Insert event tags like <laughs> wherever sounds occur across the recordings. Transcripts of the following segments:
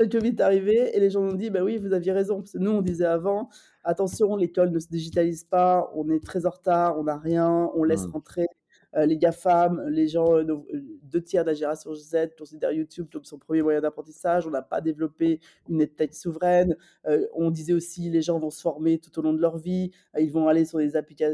le Covid est arrivé et les gens ont dit: «Bah oui, vous aviez raison». Parce que nous, on disait avant: «Attention, l'école ne se digitalise pas, on est très en retard, on n'a rien, on laisse Mmh. rentrer, les GAFAM, les gens, heu, nos heu, 2 de la génération Z considèrent YouTube comme son premier moyen d'apprentissage. On n'a pas développé une EdTech souveraine». On disait aussi: «Les gens vont se former tout au long de leur vie, ils vont aller sur des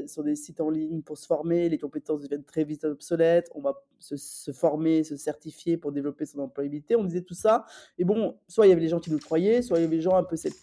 sur des sites en ligne pour se former, les compétences deviennent très vite obsolètes, on va se se former, se certifier pour développer son employabilité». On disait tout ça et bon, soit il y avait les gens qui nous croyaient, soit il y avait les gens un peu sceptiques.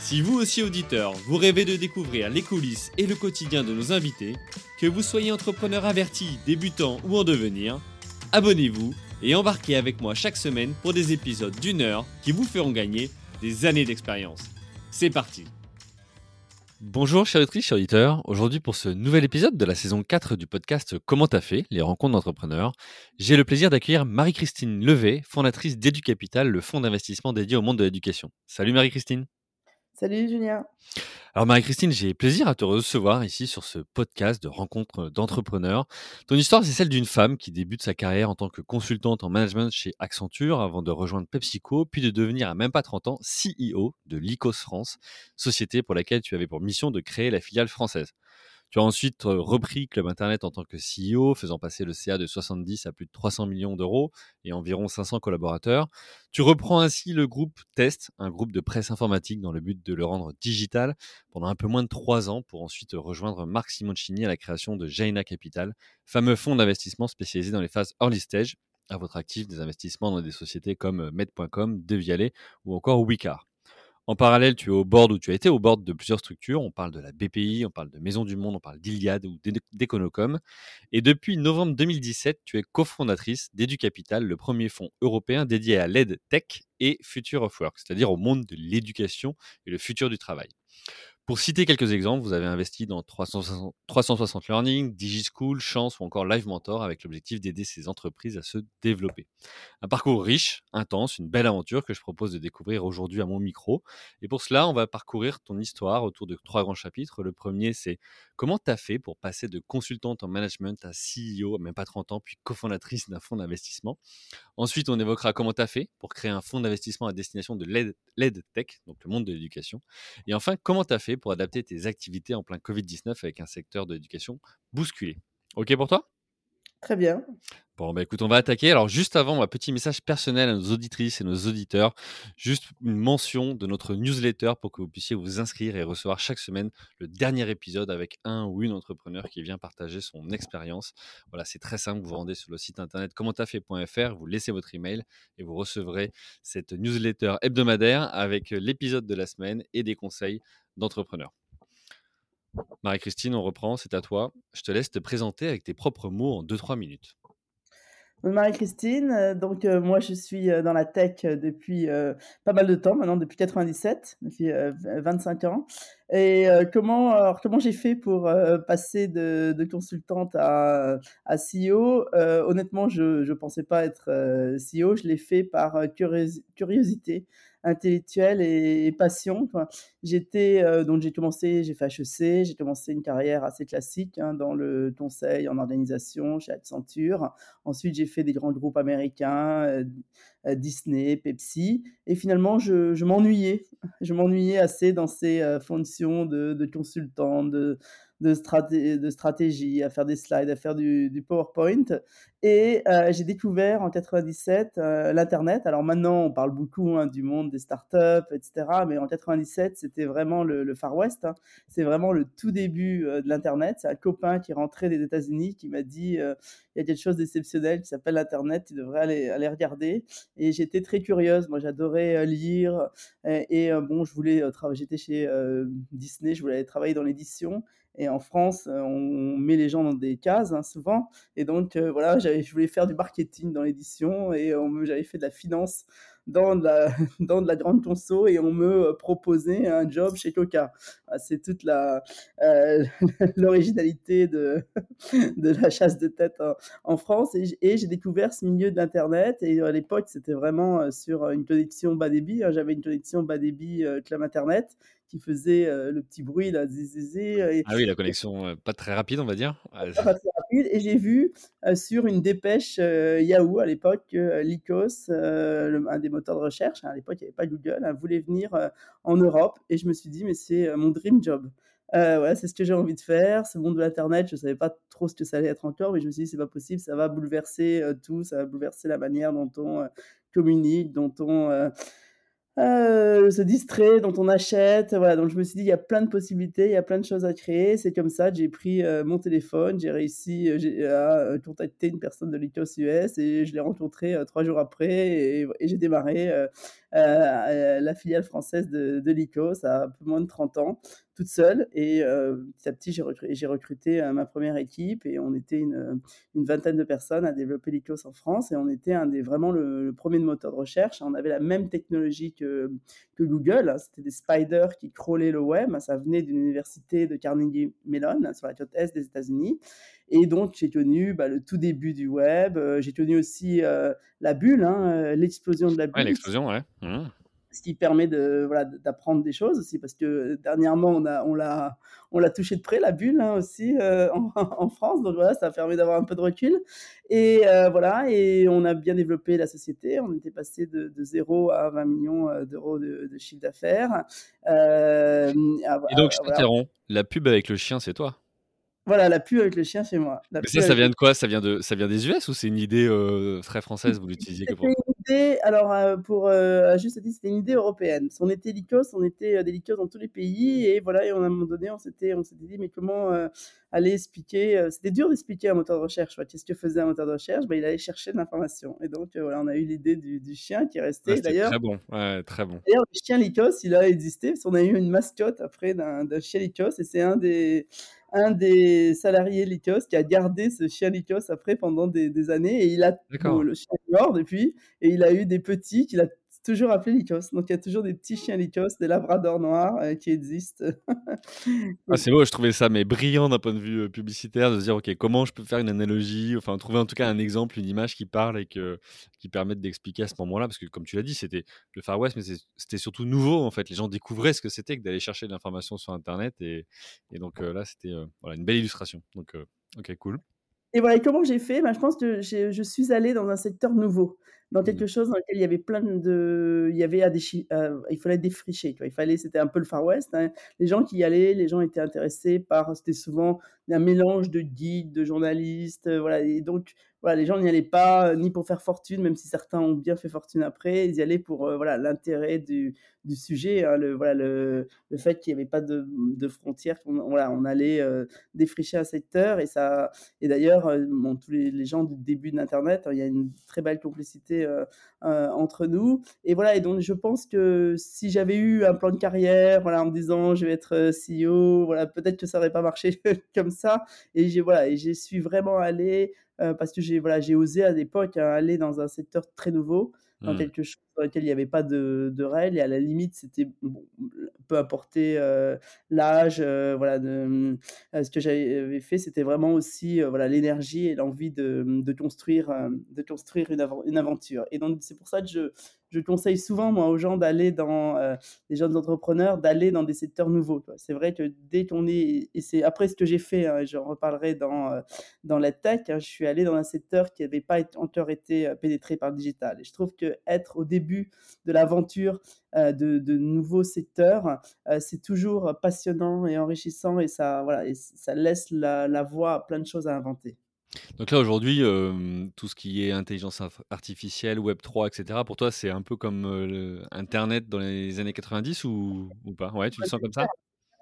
Si vous aussi auditeur, vous rêvez de découvrir les coulisses et le quotidien de nos invités, que vous soyez entrepreneur averti, débutant ou en devenir, abonnez-vous et embarquez avec moi chaque semaine pour des épisodes d'une heure qui vous feront gagner des années d'expérience. C'est parti Bonjour chers auditeurs. Aujourd'hui pour ce nouvel épisode de la saison 4 du podcast Comment t'as fait Les rencontres d'entrepreneurs, j'ai le plaisir d'accueillir Marie-Christine Levé, fondatrice d'EduCapital, le fonds d'investissement dédié au monde de l'éducation. Salut Marie-Christine. Salut Julien. Alors Marie-Christine, j'ai plaisir à te recevoir ici sur ce podcast de rencontres d'entrepreneurs. Ton histoire, c'est celle d'une femme qui débute sa carrière en tant que consultante en management chez Accenture avant de rejoindre PepsiCo, puis de devenir à même pas 30 ans CEO de Lycos France, société pour laquelle tu avais pour mission de créer la filiale française. Tu as ensuite repris Club Internet en tant que CEO, faisant passer le CA de 70 à plus de 300 millions d'euros et environ 500 collaborateurs. Tu reprends ainsi le groupe Test, un groupe de presse informatique dans le but de le rendre digital pendant un peu moins de trois ans pour ensuite rejoindre Marc Simoncini à la création de Jaina Capital, fameux fonds d'investissement spécialisé dans les phases early stage, à votre actif des investissements dans des sociétés comme Med.com, Devialet ou encore Wicar. En parallèle, tu es au board ou tu as été au board de plusieurs structures. On parle de la BPI, on parle de Maison du Monde, on parle d'Iliade ou d'Econocom. Et depuis novembre 2017, tu es cofondatrice d'EduCapital, le premier fonds européen dédié à l'aide tech et Future of Work, c'est-à-dire au monde de l'éducation et le futur du travail. Pour citer quelques exemples, vous avez investi dans 360, 360 Learning, DigiSchool, Chance ou encore Live Mentor avec l'objectif d'aider ces entreprises à se développer. Un parcours riche, intense, une belle aventure que je propose de découvrir aujourd'hui à mon micro. Et pour cela, on va parcourir ton histoire autour de trois grands chapitres. Le premier, c'est comment tu as fait pour passer de consultante en management à CEO, même pas 30 ans, puis cofondatrice d'un fonds d'investissement. Ensuite, on évoquera comment tu as fait pour créer un fonds d'investissement à destination de l'aide tech, donc le monde de l'éducation. Et enfin, comment tu as fait pour adapter tes activités en plein Covid-19 avec un secteur de l'éducation bousculé. OK pour toi? Très bien. Bon, bah écoute, on va attaquer. Alors, juste avant, un petit message personnel à nos auditrices et nos auditeurs. Juste une mention de notre newsletter pour que vous puissiez vous inscrire et recevoir chaque semaine le dernier épisode avec un ou une entrepreneur qui vient partager son expérience. Voilà, c'est très simple. Vous vous rendez sur le site internet commenttafait.fr, vous laissez votre email et vous recevrez cette newsletter hebdomadaire avec l'épisode de la semaine et des conseils d'entrepreneurs. Marie-Christine, on reprend, c'est à toi. Je te laisse te présenter avec tes propres mots en 2-3 minutes. Marie-Christine, donc moi je suis dans la tech depuis pas mal de temps maintenant, depuis 97, depuis 25 ans. Et comment, comment j'ai fait pour passer de, consultante à CEO Honnêtement, je ne pensais pas être CEO, je l'ai fait par curiosité intellectuelle et, et passion. J'étais euh, donc j'ai commencé, j'ai fait HEC, j'ai commencé une carrière assez classique hein, dans le conseil en organisation chez Accenture. Ensuite, j'ai fait des grands groupes américains, euh, Disney, Pepsi, et finalement, je, je m'ennuyais. Je m'ennuyais assez dans ces euh, fonctions de, de consultant, de de, straté de stratégie, à faire des slides, à faire du, PowerPoint. Et euh, j'ai découvert en 97 euh, l'Internet. Alors maintenant, on parle beaucoup hein, du monde des startups, etc. Mais en 97, c'était vraiment le, Far West. Hein. C'est vraiment le tout début euh, de l'Internet. C'est un copain qui est rentré des États-Unis qui m'a dit il y a quelque chose d'exceptionnel qui s'appelle l'Internet, tu devrais aller, aller regarder. Et j'étais très curieuse. Moi, j'adorais lire. Et, et bon, je voulais travailler. J'étais chez Disney, je voulais aller travailler dans l'édition. Et en France, on met les gens dans des cases hein, souvent. Et donc, euh, voilà, je voulais faire du marketing dans l'édition et j'avais fait de la finance dans de la, <laughs> dans de la grande conso et on me proposait un job chez Coca. Ah, c'est toute la euh, <laughs> l'originalité de, <laughs> de la chasse de tête en, France. Et, j'ai découvert ce milieu de l'Internet. Et à l'époque, c'était vraiment sur une connexion bas débit. Hein. J'avais une connexion bas débit Clam Internet qui faisait le petit bruit là, zizizé. ah oui, la connexion pas très rapide, on va dire. Pas très rapide. Et j'ai vu sur une dépêche Yahoo à l'époque que Lycos, un des moteurs de recherche, hein, à l'époque il n'y avait pas Google, hein, voulait venir en Europe. Et je me suis dit, mais c'est mon dream job. ouais, c'est ce que j'ai envie de faire. Ce monde de l'internet, je savais pas trop ce que ça allait être encore, mais je me suis dit c'est pas possible, ça va bouleverser tout, ça va bouleverser la manière dont on communique, dont on euh, se distrait, dont on achète. Voilà, donc je me suis dit, il y a plein de possibilités, il y a plein de choses à créer. C'est comme ça, j'ai pris euh, mon téléphone, j'ai réussi euh, à contacter une personne de l'ICOS US et je l'ai rencontré trois jours après et, j'ai démarré la filiale française de, de l'ICOS à un peu moins de 30 ans toute seule. Et euh, petit à petit, j'ai recruté, recruté euh, ma première équipe et on était une, une vingtaine de personnes à développer l'ICOS en France. Et on était un des, vraiment le, premier moteur de recherche. On avait la même technologie que, que Google. Hein. C'était des spiders qui crawlaient le web. Ça venait d'une université de Carnegie Mellon sur la côte est des États-Unis. Et donc, j'ai connu bah, le tout début du web. Euh, j'ai connu aussi la bulle, hein, l'explosion de la bulle. Ouais, l'explosion, ouais. Mmh ce qui permet de voilà d'apprendre des choses aussi parce que dernièrement on a on l'a on l'a touché de près la bulle hein, aussi euh, en, <laughs> France. Donc voilà ça permet d'avoir un peu de recul. Et euh, voilà et on a bien développé la société. On était passé de, de 0 à 20 millions euh, d'euros de, chiffre d'affaires. Et donc je t'interromps la pub avec le chien c'est toi? Voilà, la pub avec le chien chez moi. Mais ça, ça vient de quoi? ça vient, de, ça vient des US ou c'est une idée très française Vous l'utilisiez comment alors euh, pour euh, juste dire, c'était une idée européenne. On était Lycos, on était euh, des Lycos dans tous les pays, et voilà, et à un moment donné, on s'était, on s'était dit, mais comment aller expliquer C'était dur d'expliquer un moteur de recherche. Qu'est-ce que faisait un moteur de recherche? Ben, Il allait chercher de l'information. Et donc, voilà, on a eu l'idée du, chien qui est resté. Ah, d'ailleurs, très bon, très bon. D'ailleurs, le chien Lycos, il a existé, parce qu'on a eu une mascotte après d'un, chien Lycos, et c'est un des un des salariés Lycos qui a gardé ce chien Lycos après pendant des, années et il a le chien est mort depuis et il a eu des petits qu'il a toujours appelé Lycos. Donc il y a toujours des petits chiens Lycos, des labradors noirs euh, qui existent. <laughs> ah, c'est beau, je trouvais ça mais brillant d'un point de vue euh, publicitaire de se dire ok comment je peux faire une analogie, enfin trouver en tout cas un exemple, une image qui parle et que, qui permette d'expliquer à ce moment-là parce que comme tu l'as dit c'était le Far West mais c'était surtout nouveau en fait. Les gens découvraient ce que c'était que d'aller chercher de l'information sur Internet et, et donc euh, là c'était voilà, une belle illustration. Donc ok cool. Et voilà, comment j'ai fait? Ben, Je pense que je suis allée dans un secteur nouveau, dans quelque mmh. chose dans lequel il y avait plein de. Il y avait à des, euh, il fallait défricher. Il fallait, c'était un peu le Far West. Hein. Les gens qui y allaient, les gens étaient intéressés par. C'était souvent un mélange de guides, de journalistes. Euh, voilà. Et donc, voilà, les gens n'y allaient pas ni pour faire fortune, même si certains ont bien fait fortune après. Ils y allaient pour euh, voilà l'intérêt du, du sujet, hein, le, voilà, le, le fait qu'il n'y avait pas de, de frontières, qu'on voilà, on allait euh, défricher un secteur. Et, ça, et d'ailleurs, euh, tous les, les, gens du début de l'Internet, hein, il y a une très belle complicité euh, entre nous. Et voilà, et donc je pense que si j'avais eu un plan de carrière, voilà, en me disant je vais être CEO, voilà, peut-être que ça n'aurait pas marché <laughs> comme ça. Et j'ai voilà, et j'y suis vraiment allé parce que j'ai voilà, j'ai osé à l'époque hein, aller dans un secteur très nouveau dans mmh. quelque chose dans lequel il n'y avait pas de, de, règles et à la limite c'était peu importer euh, l'âge euh, voilà euh, ce que j'avais fait c'était vraiment aussi voilà l'énergie et l'envie de, construire de construire une, une aventure. Et donc c'est pour ça que je je conseille souvent moi aux gens d'aller dans les jeunes entrepreneurs d'aller dans des secteurs nouveaux c'est vrai que dès qu'on est et c'est après ce que j'ai fait hein, j'en reparlerai dans dans la tech hein, je suis allé dans un secteur qui n'avait pas encore été pénétré par le digital. Et je trouve que être au début de l'aventure euh, de, de, nouveaux secteurs, euh, c'est toujours passionnant et enrichissant et ça, voilà, et ça laisse la, la voie à plein de choses à inventer. Donc là, aujourd'hui, euh, tout ce qui est intelligence artificielle, Web3, etc., pour toi, c'est un peu comme Internet dans les années 90 ou, ou pas? Ouais, tu le sens comme ça?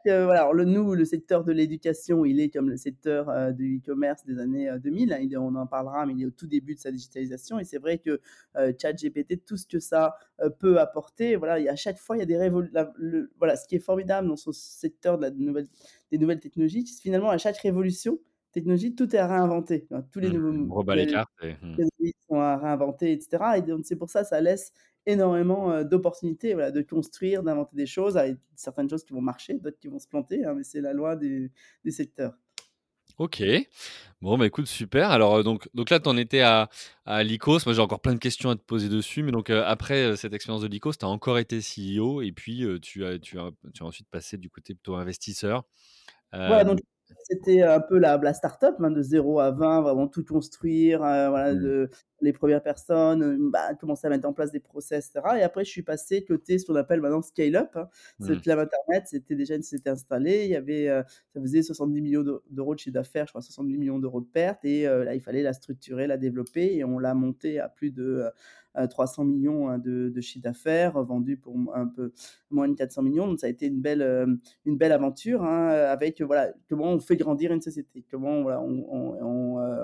Voilà, le, nous, le secteur de l'éducation, il est comme le secteur euh, du e-commerce des années 2000. Hein, il on en parlera, mais il est au tout début de sa digitalisation. Et c'est vrai que euh, ChatGPT, tout ce que ça euh, peut apporter, voilà, a, à chaque fois, il y a des révolutions. Voilà, ce qui est formidable dans ce secteur de la nouvelle, des nouvelles technologies, c'est finalement à chaque révolution technologique, tout est à réinventer. Tous les mmh, nouveaux modèles mmh. sont à réinventer, etc. Et donc, c'est pour ça, ça laisse énormément d'opportunités, voilà, de construire, d'inventer des choses, avec certaines choses qui vont marcher, d'autres qui vont se planter, hein, mais c'est la loi du, du secteur. OK. Bon, bah, écoute, super. Alors, donc donc là, tu en étais à à Lycos. Moi, j'ai encore plein de questions à te poser dessus, mais donc, après, cette expérience de Lycos, tu as encore été CEO et puis, tu as tu as tu as ensuite passé du côté plutôt investisseur. Voilà, donc c'était un peu la la start-up, hein, de 0 à 20, vraiment tout construire, voilà, Mmh. de les premières personnes, bah, commencer à mettre en place des process et cetera et après je suis passé côté ce qu'on appelle maintenant scale up, hein. C'est le Mmh. club internet, c'était déjà une société installée, il y avait, ça faisait 70 millions d'euros de chiffre d'affaires, je crois 70 millions d'euros de pertes et là, il fallait la structurer, la développer et on l'a montée à plus de, 300 millions hein, de de chiffre d'affaires, vendu pour un peu moins de 400 millions donc ça a été une belle, une belle aventure, hein, avec, voilà, comment on fait grandir une société, comment voilà, on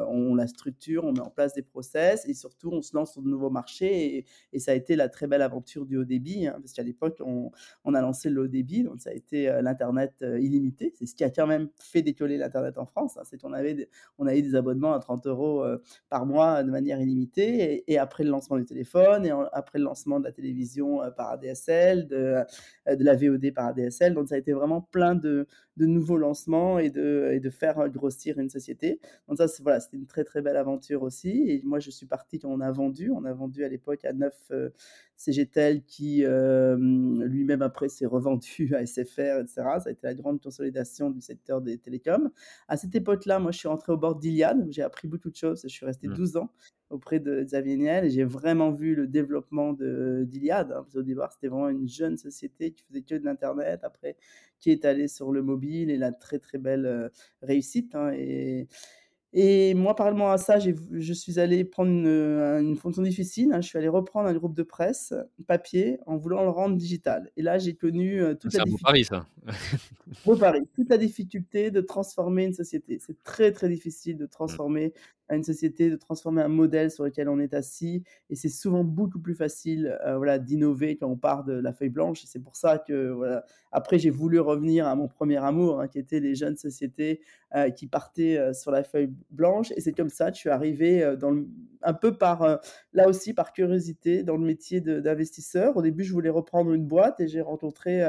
on la structure, on met en place des process et surtout on se lance sur de nouveaux marchés et ça a été la très belle aventure du haut débit, hein, parce qu'à l'époque on a lancé le haut débit, donc ça a été, l'internet, illimité. C'est ce qui a quand même fait décoller l'internet en France, c'est qu'on avait des on avait des abonnements à 30 € par mois de manière illimitée et et après le lancement du téléphone et après le lancement de la télévision, par ADSL, de de la VOD par ADSL, donc ça a été vraiment plein de de nouveaux lancements et de et de faire grossir une société. Donc ça, c'est voilà, c'était une très, très belle aventure aussi et moi je suis parti quand on a vendu. On a vendu à l'époque à Neuf, CGTEL qui, lui-même après s'est revendu <laughs> à SFR et cetera. Ça a été la grande consolidation du secteur des télécoms. À cette époque-là, moi je suis rentré au bord d'Iliad, où j'ai appris beaucoup de choses. Je suis resté Mmh. 12 ans auprès de Xavier Niel et j'ai vraiment vu le développement d'Iliad, hein, parce qu'au départ, c'était vraiment une jeune société qui faisait que de l'internet, après qui est allée sur le mobile et la très, très belle, réussite, hein et et moi, parallèlement à ça, je suis allé prendre une, une fonction difficile, hein. Je suis allé reprendre un groupe de presse papier en voulant le rendre digital et là, j'ai connu, toute C'est la un beau difficulté pari ça. Beau pari, toute la difficulté de transformer une société. C'est très, très difficile de Mmh. Transformer une société, de transformer un modèle sur lequel on est assis et c'est souvent beaucoup plus facile, heu, voilà, d'innover quand on part de la feuille blanche et c'est pour ça que, après j'ai voulu revenir à mon premier amour, hein, qui était les jeunes sociétés, heu, qui partaient, sur la feuille blanche et c'est comme ça que je suis arrivé, dans un peu par, là aussi par curiosité dans le métier d'investisseur. Au début, je voulais reprendre une boîte et j'ai rencontré,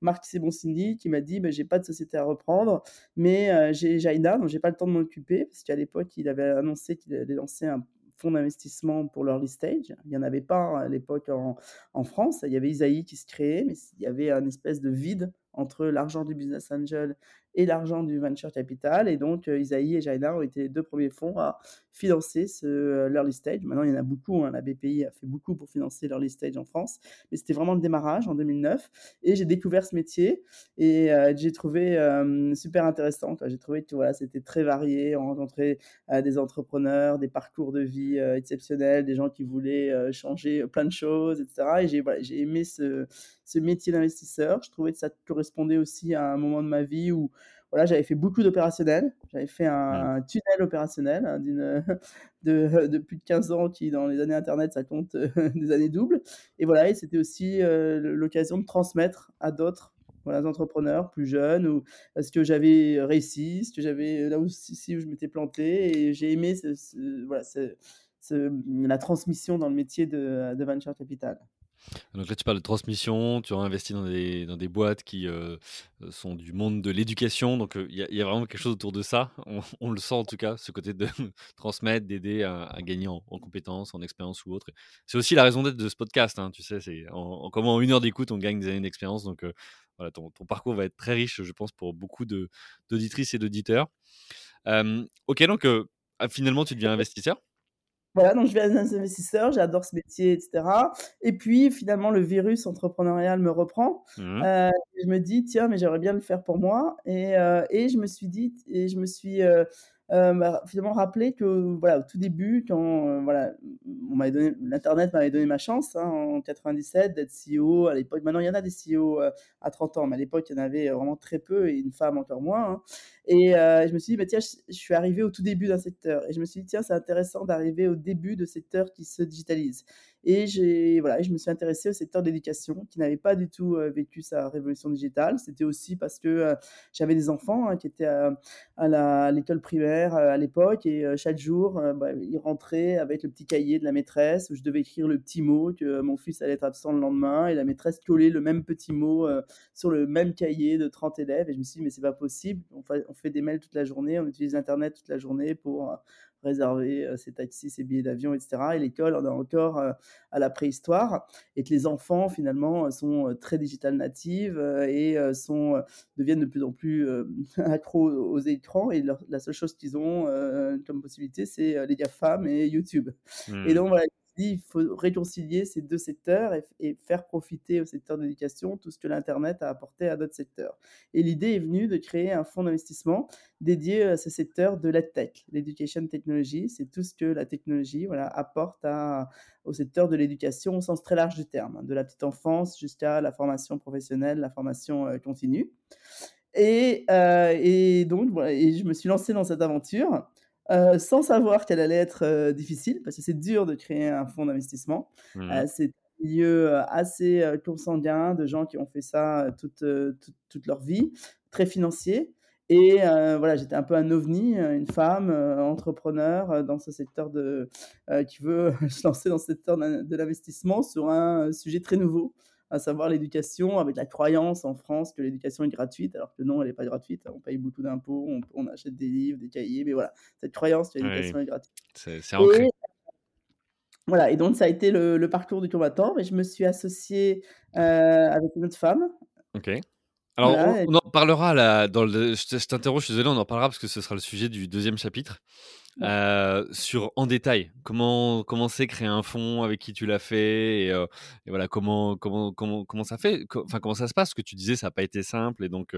Marc Simoncini qui m'a dit: «Beh, j'ai pas de société à reprendre, mais j'ai Jaïda dont j'ai pas le temps de m'occuper», parce qu'à l'époque, il avait annoncé qu'il allait lancer un fonds d'investissement pour l'early stage. Il y en avait pas à l'époque en en France. Il y avait Isaïe qui se créait, mais il y avait un espèce de vide entre l'argent du business angel et l'argent du venture capital et donc Isaïe et Jaïda ont été les 2 premiers fonds à financer ce l'early stage. Maintenant, il y en a beaucoup, hein, la BPI a fait beaucoup pour financer l'early stage en France, mais c'était vraiment le démarrage en 2009 et j'ai découvert ce métier et j'ai trouvé, super intéressant. J'ai trouvé que, voilà, c'était très varié. On rencontrait, des entrepreneurs, des parcours de vie, exceptionnels, des gens qui voulaient, changer plein de choses et cetera et j'ai j'ai aimé ce ce métier d'investisseur. Je trouvais que ça correspondait aussi à un moment de ma vie où, voilà, j'avais fait beaucoup d'opérationnel. J'avais fait un tunnel opérationnel, hein, <laughs> de de plus de 15 ans qui, dans les années internet, ça compte, <laughs> des années doubles et voilà et c'était aussi, heu, l'occasion de transmettre à d'autres, voilà, entrepreneurs plus jeunes ou ce que j'avais réussi, ce que j'avais là aussi où je m'étais planté et j'ai aimé ce ce voilà, ce la transmission dans le métier de de venture capital. Donc là, tu parles de transmission, tu as investi dans des dans des boîtes qui, heu, sont du monde de l'éducation, donc il y a il y a vraiment quelque chose autour de ça. On le sent en tout cas, ce côté de <laughs> transmettre, d'aider à gagner en en compétences, en expérience ou autre. C'est aussi la raison d'être de ce podcast, hein, tu sais? C'est en en comment en 1 heure d'écoute, on gagne des années d'expérience, donc voilà, ton ton parcours va être très riche, je pense, pour beaucoup d'auditrices et d'auditeurs. OK, donc ah finalement, tu deviens investisseur? Voilà, donc je deviens investisseur, j'adore ce métier et cetera. Et puis finalement le virus entrepreneurial me reprend, Mmh. Mh. heu, je me dis: «Tiens, mais j'aimerais bien le faire pour moi» et heu et je me suis dit et je me suis, heu heu, bah, finalement rappelé que, voilà, au tout début quand, voilà, m'avait donné l'internet m'avait donné ma chance, hein, en 97 d'être CEO à l'époque. Maintenant, il y en a des CEO, heu, à 30 ans, mais à l'époque, il y en avait vraiment très peu et une femme encore moins, hein. Et heu, je me suis dit: «Bah, tiens, je suis arrivé au tout début d'un secteur» et je me suis dit: «Tiens, c'est intéressant d'arriver au début de secteurs qui se digitalisent» Et voilà, je me suis intéressée au secteur d'éducation qui n'avait pas du tout vécu sa révolution digitale. C'était aussi parce que j'avais des enfants hein, qui étaient à, à l'école primaire à l'époque et chaque jour, bah, ils rentraient avec le petit cahier de la maîtresse où je devais écrire le petit mot que mon fils allait être absent le lendemain et la maîtresse collait le même petit mot sur le même cahier de 30 élèves et je me suis dit mais c'est pas possible. On fait, on fait des mails toute la journée, on utilise Internet toute la journée pour réserver ses taxis, ses billets d'avion, etc. Et l'école, on est encore à la préhistoire. Et que les enfants, finalement, sont très digital natives et sont, deviennent de plus en plus <laughs> accros aux écrans. Et la seule chose qu'ils ont comme possibilité, c'est les GAFAM et YouTube. Et donc, mmh. Il faut réconcilier ces deux secteurs et, faire profiter au secteur d'éducation tout ce que l'Internet a apporté à d'autres secteurs. Et l'idée est venue de créer un fonds d'investissement dédié à ce secteur de l'EdTech, l'Education Technology. C'est tout ce que la technologie voilà, apporte à, au secteur de l'éducation au sens très large du terme, hein, de la petite enfance jusqu'à la formation professionnelle, la formation euh, continue. Et, euh, et donc, et je me suis lancé dans cette aventure. Euh, sans savoir qu'elle allait être euh, difficile, parce que c'est dur de créer un fonds d'investissement. Mmh euh, c'est un milieu assez consanguin de gens qui ont fait ça toute, toute, leur vie, très financier. Et voilà, j'étais un peu un ovni, une femme entrepreneur dans ce secteur de, qui veut <laughs> se lancer dans ce secteur de l'investissement sur un sujet très nouveau à savoir l'éducation, avec la croyance en France que l'éducation est gratuite, alors que non, elle n'est pas gratuite. On paye beaucoup d'impôts, on, achète des livres, des cahiers, mais voilà, cette croyance que l'éducation est gratuite. C'est ancré. Et, voilà, et donc ça a été le, parcours du combattant, mais je me suis associée euh, avec une autre femme. Ok. Alors, on, en parlera là, dans le, je t'interroge, je suis désolé, on en parlera parce que ce sera le sujet du deuxième chapitre. Euh, sur en détail comment comment c'est créer un fonds avec qui tu l'as fait et, euh, voilà comment comment comment comment ça fait enfin comment ça se passe ce que tu disais ça n'a pas été simple et donc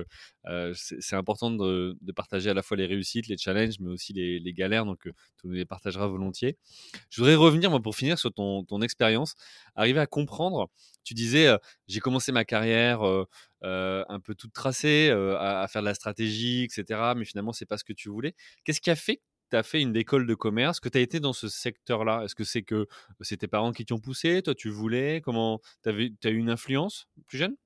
euh, c'est important de, de, partager à la fois les réussites les challenges mais aussi les, les galères donc tu nous les partageras volontiers. Je voudrais revenir moi pour finir sur ton ton expérience. Arriver à comprendre tu disais j'ai commencé ma carrière un peu toute tracée à, à, faire de la stratégie etc mais finalement c'est pas ce que tu voulais. Qu'est-ce qui a fait tu as fait une école de commerce, que tu as été dans ce secteur-là? Est-ce que c'est que c'est tes parents qui t'ont poussé? Toi, tu voulais? Comment Tu as eu une influence plus jeune?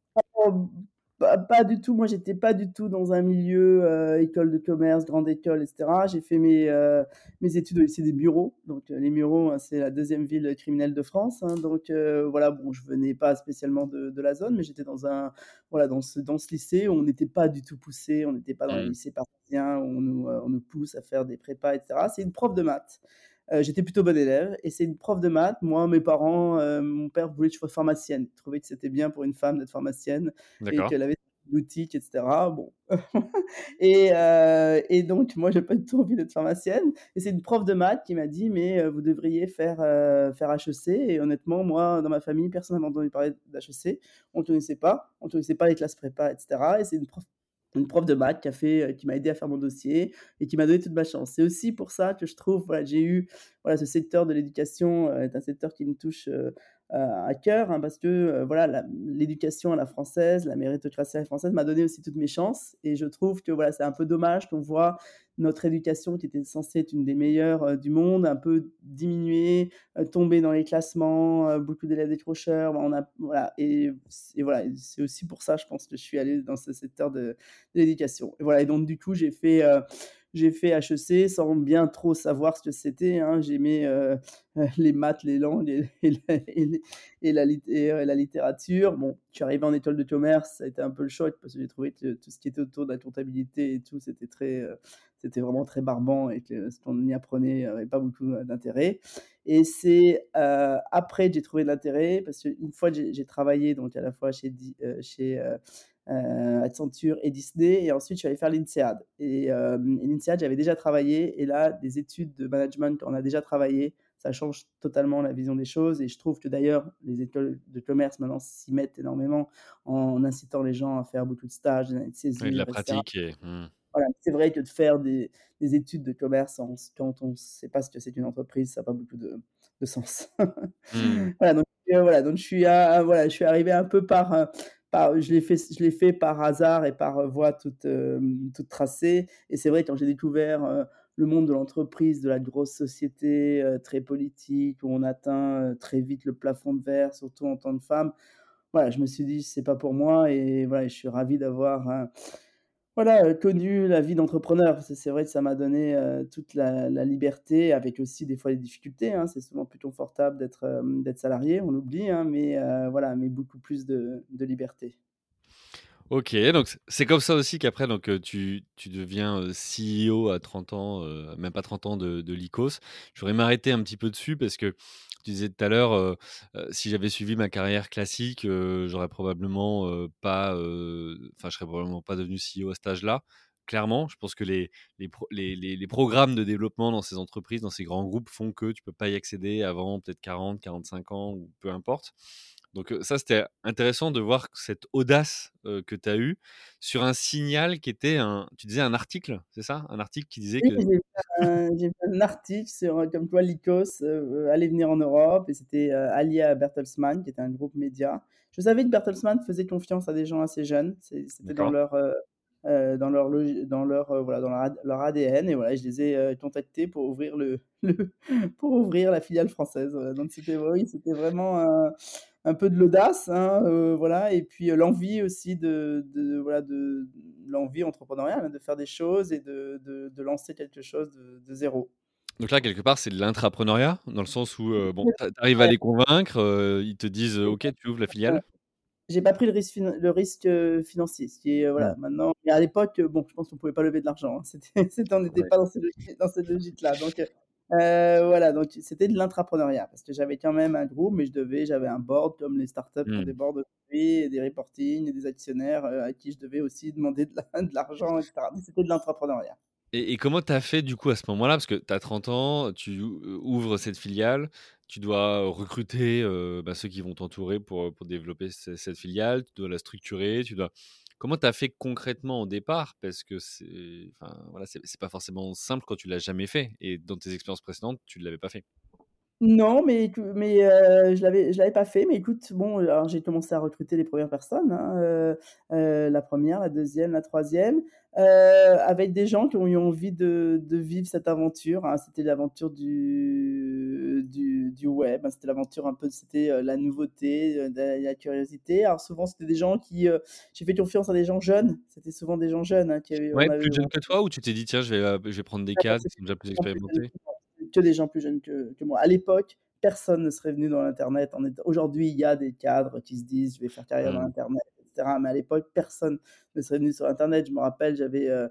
Pas, du tout. Moi, j'étais pas du tout dans un milieu euh, école de commerce, grande école, etc. J'ai fait mes, euh, mes études au lycée des bureaux. Donc, euh, les Mureaux, hein, c'est la deuxième ville criminelle de France. Hein. donc, voilà, bon, je venais pas spécialement de, de la zone, mais j'étais dans un, voilà, dans ce, dans ce lycée où on n'était pas du tout poussé. On n'était pas dans les mmh. lycées parisiens où on nous, on nous pousse à faire des prépas, etc. C'est une prof de maths. Euh, j'étais plutôt bon élève et c'est une prof de maths. Moi, mes parents, euh, mon père voulait que je sois pharmacienne. Il trouvait que c'était bien pour une femme d'être pharmacienne et qu'elle avait une boutique, etc. Bon. <laughs> et, euh, et, donc, moi, j'ai pas du tout envie d'être pharmacienne. Et c'est une prof de maths qui m'a dit, mais vous devriez faire, faire HEC. Et honnêtement, moi, dans ma famille, personne n'avait entendu parler d'HEC. On ne connaissait pas. On ne connaissait pas les classes prépa, etc. Et c'est une prof une prof de maths qui a fait, euh, qui m'a aidé à faire mon dossier et qui m'a donné toute ma chance. C'est aussi pour ça que je trouve, voilà, j'ai eu, voilà, ce secteur de l'éducation euh, est un secteur qui me touche euh, à cœur hein, parce que voilà, l'éducation à la française, la méritocratie à la française m'a donné aussi toutes mes chances et je trouve que voilà, c'est un peu dommage qu'on voit notre éducation, qui était censée être une des meilleures euh, du monde, un peu diminuée, euh, tomber dans les classements, euh, beaucoup d'élèves décrocheurs. On a, voilà, et, voilà, c'est aussi pour ça, je pense, que je suis allée dans ce secteur de, l'éducation. Et voilà, et donc du coup, j'ai fait j'ai fait HEC sans bien trop savoir ce que c'était. Hein. J'aimais <laughs> les maths, les langues et, et, la, la, littérature. Bon, je suis arrivé en école de commerce, ça a été un peu le choc parce que j'ai trouvé que tout ce qui était autour de la comptabilité et tout, c'était très, c'était vraiment très barbant et que ce qu'on y apprenait n'avait pas beaucoup d'intérêt. Et c'est euh, après que j'ai trouvé de l'intérêt parce qu'une fois j'ai travaillé donc à la fois chez, chez euh, Accenture et Disney. Et ensuite, je suis allé faire l'INSEAD. Et, euh, l'INSEAD, j'avais déjà travaillé. Et là, des études de management, on a déjà travaillé, ça change totalement la vision des choses. Et je trouve que d'ailleurs, les écoles de commerce maintenant s'y mettent énormément en incitant les gens à faire beaucoup de stages, de césure, de la pratique. Mmh. Voilà, c'est vrai que de faire des, des études de commerce quand on ne sait pas ce que c'est une entreprise, ça n'a pas beaucoup de, de sens. Mmh. <laughs> voilà, donc, euh, voilà, donc je suis, à, voilà, je suis arrivé un peu par, je l'ai fait, je l'ai fait par hasard et par voie toute, toute tracée. Et c'est vrai quand j'ai découvert le monde de l'entreprise, de la grosse société, très politique, où on atteint, très vite le plafond de verre, surtout en tant que femme. Voilà, je me suis dit: «C'est pas pour moi» et voilà, je suis ravi d'avoir, voilà, heu, connu la vie d'entrepreneur. C'est vrai que ça m'a donné, heu, toute la liberté avec aussi des fois les difficultés, hein. C'est souvent plus confortable d'être, d'être salarié, on l'oublie, hein, mais voilà, mais beaucoup plus de liberté. OK, donc c'est comme ça aussi qu'après donc tu deviens, CEO à 30 ans, même pas 30 ans de de Lycos. Je voudrais m'arrêter un petit peu dessus parce que tu disais tout à l'heure, heu heu, si j'avais suivi ma carrière classique, j'aurais probablement, pas, enfin, je serais probablement pas devenu CEO à cet âge-là. Clairement, je pense que les les les programmes de développement dans ces entreprises, dans ces grands groupes font que tu peux pas y accéder avant peut-être 40-45 ans ou peu importe. Donc ça, c'était intéressant de voir cette audace, que tu as eue sur un signal qui était un tu disais un article, c'est ça? Un article qui disait Oui, que j'ai fait un article sur, comme quoi Lycos, heu, allait venir en Europe et c'était, heu, allié à Bertelsmann, qui était un groupe média. Je savais que Bertelsmann faisait confiance à des gens assez jeunes, c'était dans leur, heu, dans leur dans leur, heu, voilà, dans leur ad leur ADN et voilà, je les ai, heu, contactés pour ouvrir le <laughs> le pour ouvrir la filiale française, voilà, donc c'était oui, c'était vraiment un un peu de l'audace, hein, voilà. Et puis, l'envie aussi de de voilà, de l'envie entrepreneuriale, hein, de faire des choses et de de lancer quelque chose de 0. Donc là, quelque part, c'est de l'intrapreneuriat? Dans le sens où, bon, tu arrives à les convaincre, ils te disent, «OK, tu ouvres la filiale?» J'ai pas pris le risque le risque, heu, financier, est, heu, voilà, maintenant à l'époque, bon, je pense qu'on pouvait pas lever de l'argent, hein. <laughs> C'était c'était on n'était Ouais. pas dans cette logique dans cette logique-là, donc heu, voilà, donc c'était de l'intrapreneuriat parce que j'avais quand même un groupe, mais je devais j'avais un board comme les startups ont des Mmh. boards aujourd'hui et des reporting et des actionnaires, à qui je devais aussi demander de la <laughs> de l'argent et donc c'était de l'intrapreneuriat. Et et comment tu as fait du coup à ce moment-là? Parce que tu as 30 ans, tu ouvres cette filiale, tu dois recruter, bah, ceux qui vont t'entourer pour, pour développer ce cette filiale, tu dois la structurer, tu dois comment tu as fait concrètement au départ? Parce que c'est enfin, voilà, c'est pas forcément simple quand tu l'as jamais fait et dans tes expériences précédentes, tu ne l'avais pas fait. Non, mais mais heu, je l'avais je l'avais pas fait, mais écoute, bon, alors j'ai commencé à recruter les premières personnes, hein, heu heu, la première, la deuxième, la troisième, heu, avec des gens qui ont eu envie de de vivre cette aventure, hein. C'était l'aventure du du du web, hein, c'était l'aventure un peu c'était, heu, la nouveauté, heu, de la curiosité. Alors souvent, c'était des gens qui, heu j'ai fait confiance à des gens jeunes, c'était souvent des gens jeunes, hein, qui avaient on Ouais, avait plus jeune que toi ou tu t'es dit: «Tiens, je vais, heu, je vais prendre des ah non, cadres qui sont déjà plus jeunes expérimentés»? Que des gens plus jeunes que que moi. À l'époque, personne ne serait venu dans l'internet aujourd'hui, il y a des cadres qui se disent: «Je vais faire carrière dans Mmh. l'internet» et cetera, mais à l'époque, personne ne serait venu sur internet. Je me rappelle, j'avais, heu,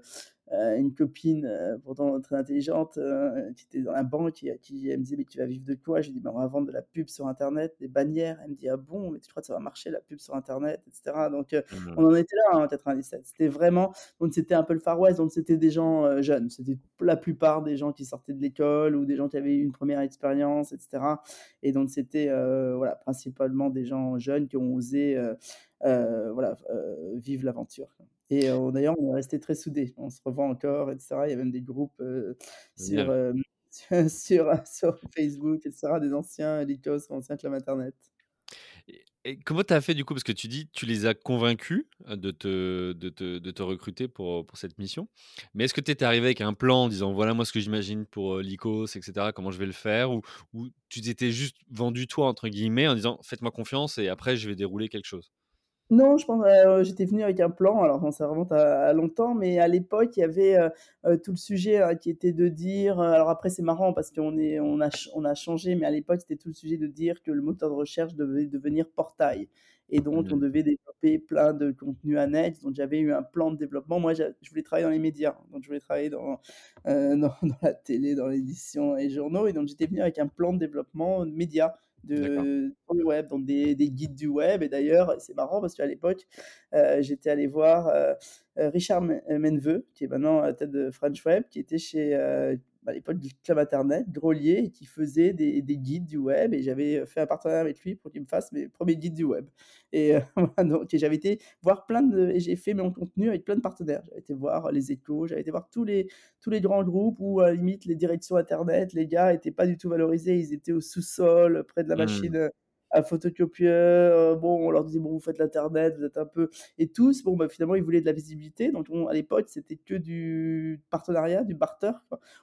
une copine, heu, pourtant très intelligente, heu, qui était dans la banque à qui elle me disait: «Mais tu vas vivre de quoi?» je lui dis: «Bah, on va vendre de la pub sur internet, des bannières». Elle me dit: «Ah bon? Mais tu crois que ça va marcher la pub sur internet?» et cetera, donc heu, on en était là, hein, en 97. C'était vraiment donc c'était un peu le Far West, donc c'était des gens, jeunes. C'était la plupart des gens qui sortaient de l'école ou des gens qui avaient eu une première expérience et cetera et donc c'était, voilà, principalement des gens jeunes qui ont osé, voilà, vivre l'aventure, et d'ailleurs, on est restés très soudés. On se revoit encore et cetera. Il y a même des groupes, sur, <laughs> sur, sur Facebook et cetera, des anciens Lycos, anciens Club Internet. Et comment tu as fait du coup? Parce que tu dis, tu les as convaincus, de te de te de te recruter pour, pour cette mission. Mais est-ce que tu étais arrivé avec un plan en disant: «Voilà moi ce que j'imagine pour, heu, Lycos et cetera, comment je vais le faire?» ou ou tu t'étais juste «vendu toi» entre guillemets en disant: «Faites-moi confiance et après je vais dérouler quelque chose»? Non, je pense, heu, j'étais venu avec un plan, alors ça remonte à à longtemps, mais à l'époque, il y avait, heu heu, tout le sujet, heu, qui était de dire, alors après c'est marrant parce qu'on est on a on a changé, mais à l'époque, c'était tout le sujet de dire que le moteur de recherche devait devenir portail et donc on Mmh. devait développer plein de contenus annexes, donc j'avais eu un plan de développement. Moi, je voulais travailler dans les médias, donc je voulais travailler dans, <laughs> dans dans la télé, dans l'édition et les journaux et donc j'étais venu avec un plan de développement média D'accord. De le web, donc des des guides du web. Et d'ailleurs, c'est marrant parce qu'à l'époque, heu, j'étais allé voir, heu heu, Richard Menveux, qui est maintenant à tête de French Web, qui était chez, à l'époque du Club Internet, Grolier qui faisait des des guides du web et j'avais, fait un partenariat avec lui pour qu'il me fasse mes premiers guides du web et <laughs> voilà donc j'avais été voir plein de et j'ai fait mon contenu avec plein de partenaires. J'avais été voir Les Échos, j'avais été voir tous les tous les grands groupes où, à la limite, les directions internet, les gars étaient pas du tout valorisés. Ils étaient au sous-sol, près de la Mmh. machine, un photocopieur. Bon, on leur disait: «Bon, vous faites l'internet, vous êtes un peu» et tous, bon, bah, finalement, ils voulaient de la visibilité. Donc on à l'époque, c'était que du partenariat, du barter.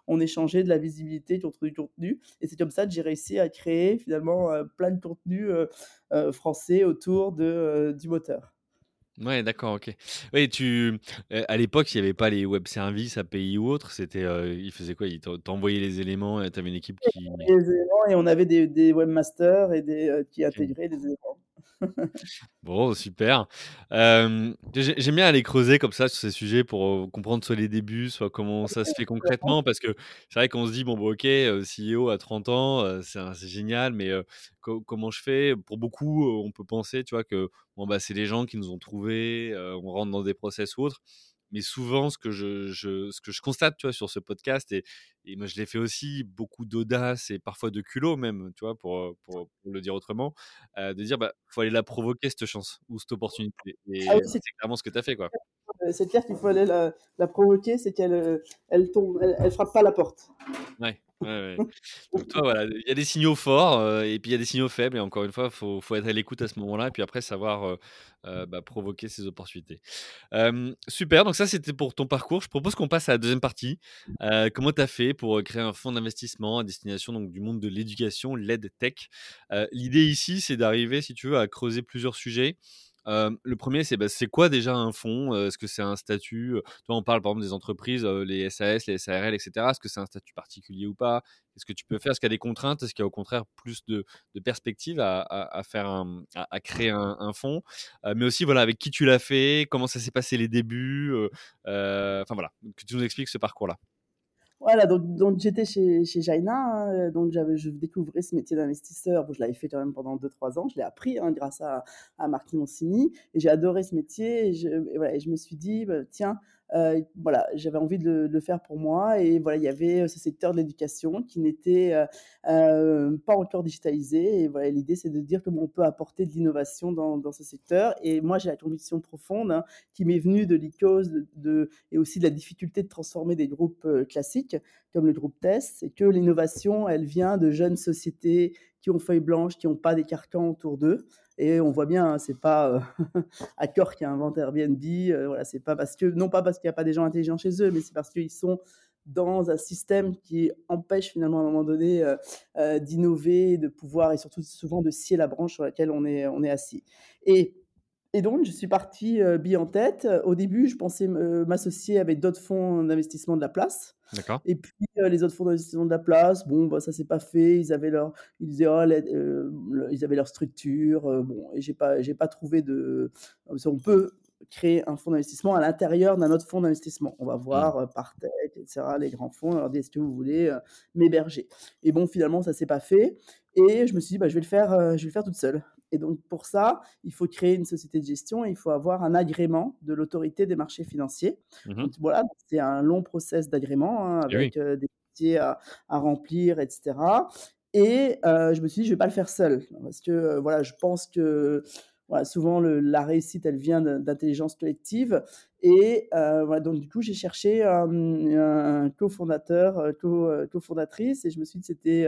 On échangeait de la visibilité contre du contenu et c'est comme ça que j'ai réussi à créer finalement, heu, plein de contenus, heu, français autour de, du moteur. Ouais, d'accord, OK. Oui, tu à l'époque, il y avait pas les web services, API ou autres, c'était, heu, ils faisaient quoi? Ils t'en t'envoyaient les éléments et tu avais une équipe qui Les éléments et on avait des des webmasters et des, qui OK. intégraient les éléments. <laughs> Bon, super. J'aime bien aller creuser comme ça sur ces sujets pour, comprendre soit les débuts, soit comment ça se fait concrètement. Parce que c'est vrai qu'on se dit: «Bon, bah, OK, CEO à 30 ans, c'est génial, mais comment je fais?» pour beaucoup, on peut penser, tu vois, que bon, bah, c'est les gens qui nous ont trouvés, on rentre dans des process ou autres. Mais souvent, ce que je je ce que je constate, tu vois, sur ce podcast et et moi je l'ai fait aussi, beaucoup d'audace et parfois de culot même, tu vois, pour, pour le dire autrement, heu, de dire: «Bah, faut aller la provoquer cette chance ou cette opportunité» Ah oui, et c'est c'est clairement ce que tu as fait, quoi. Heu, c'est clair qu'il faut aller la provoquer, c'est qu'elle, heu, elle tombe elle frappe pas la porte. Ouais, ouais, ouais. Donc toi, voilà, il y a des signaux forts, heu et puis il y a des signaux faibles et encore une fois, faut faut être à l'écoute à ce moment-là et puis après savoir, bah, provoquer ces opportunités. Super, donc ça, c'était pour ton parcours. Je propose qu'on passe à la deuxième partie. Comment tu as fait pour, créer un fonds d'investissement à destination donc du monde de l'éducation, l'EdTech? Heu, l'idée ici, c'est d'arriver, si tu veux, à creuser plusieurs sujets. Le premier, c'est, bah, c'est quoi déjà un fonds? Est-ce que c'est un statut? Toi, on parle par exemple des entreprises, les SAS, les SARL et cetera. Est-ce que c'est un statut particulier ou pas? Qu'est-ce que tu peux faire? Est-ce qu'il y a des contraintes? Est-ce qu'il y a au contraire plus de de perspectives à à à faire un à à créer un un fonds? Mais aussi, voilà, avec qui tu l'as fait? Comment ça s'est passé les débuts? Enfin voilà, que tu nous expliques ce parcours-là. Voilà, donc j'étais chez chez Jaina, hein, donc j'avais je découvrais ce métier d'investisseur. Je l'avais fait quand même pendant 2-3 ans. Je l'ai appris, hein, grâce à à Marc Simoncini et j'ai adoré ce métier et je voilà et je me suis dit: «Bah, tiens, heu», voilà, j'avais envie de le faire pour moi et voilà, il y avait, heu, ce secteur de l'éducation qui n'était, heu, pas encore digitalisé et voilà, l'idée, c'est de dire comment on peut apporter de l'innovation dans ce secteur et moi, j'ai la conviction profonde, hein, qui m'est venue de l'ICOS, de et aussi de la difficulté de transformer des groupes, classiques comme le groupe TESS, c'est que l'innovation, elle vient de jeunes sociétés qui ont feuille blanche, qui ont pas des carcans autour d'eux et on voit bien, hein, c'est pas, Accor qui a inventé Airbnb, heu, voilà, c'est pas parce que non pas parce qu'il y a pas des gens intelligents chez eux, mais c'est parce qu'ils sont dans un système qui empêche finalement à un moment donné, heu heu, d'innover, de pouvoir et surtout souvent de scier la branche sur laquelle on est on est assis. Et et donc je suis partie, heu, bille en tête. Au début, je pensais me m'associer avec d'autres fonds d'investissement de la place D'accord. et puis, heu, les autres fonds d'investissement de la place, bon, bah, ça s'est pas fait. Ils avaient leur ils disaient: «Oh l'aide», heu, le ils avaient leur structure, bon et j'ai pas j'ai pas trouvé de on peut créer un fonds d'investissement à l'intérieur d'un autre fonds d'investissement. On va Mmh. voir, heu, Partech et cetera, les grands fonds, on leur dit: «Est-ce que vous voulez, m'héberger?» et bon, finalement, ça s'est pas fait et je me suis dit: «Bah, je vais le faire, je vais le faire toute seule» et donc pour ça, il faut créer une société de gestion et il faut avoir un agrément de l'autorité des marchés financiers. Mmh mh. Donc voilà, c'est un long process d'agrément, hein, oui. avec, heu, des dossiers à à remplir et cetera et heu, je me suis dit: «Je vais pas le faire seul» parce que, heu, voilà, je pense que, voilà, souvent le la réussite, elle vient d'intelligence collective et voilà, donc du coup, j'ai cherché, hem, un cofondateur, co cofondatrice et je me suis dit: «C'était,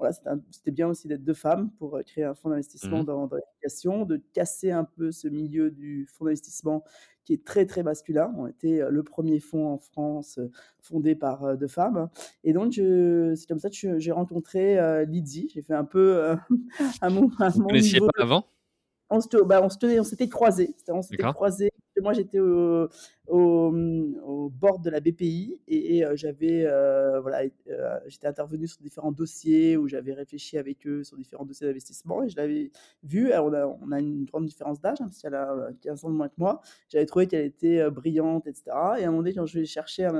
voilà, c'était bien aussi d'être 2 femmes pour, heu, créer un fonds Mmh d'investissement mh. dans dans l'éducation, de casser un peu ce milieu du fonds d'investissement qui est très, très masculin. On était, heu, le 1er fonds en France, heu, fondé par, heu, 2 femmes et donc c'est comme ça que j'ai rencontré, heu, Lydie. J'ai fait un peu, <laughs> heu, à mon à Vous mon niveau pas de avant? on se bah, on se tenait on s'était croisés, on s'était croisés moi j'étais au au, board de la BPI et heu, j'avais, heu, voilà heu, j'étais intervenue sur différents dossiers où j'avais réfléchi avec eux sur différents dossiers d'investissement et je l'avais vue. Alors on a une grande différence d'âge, hein, parce qu'elle a, heu, 15 ans de moins que moi. J'avais trouvé qu'elle était, brillante et cetera et à un moment donné, quand je chercher à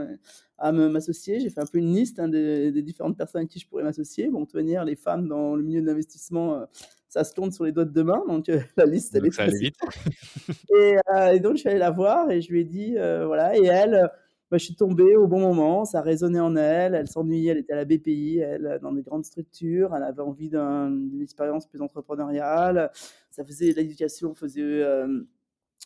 à m'associer, j'ai fait un peu une liste, hein, des des différentes personnes avec qui je pourrais m'associer. Bon, de les femmes dans le milieu de l'investissement, ça se compte sur les doigts de 2 mains donc heu, <laughs> la liste, elle Donc est ça allait vite. et heu et donc je suis allée la voir et je lui ai dit, heu, voilà et elle, bah, je suis tombée au bon moment, ça résonnait en elle, elle s'ennuyait, elle était à la BPI, elle, dans des grandes structures, elle avait envie d'un d'une expérience plus entrepreneuriale. Ça faisait l'éducation faisait,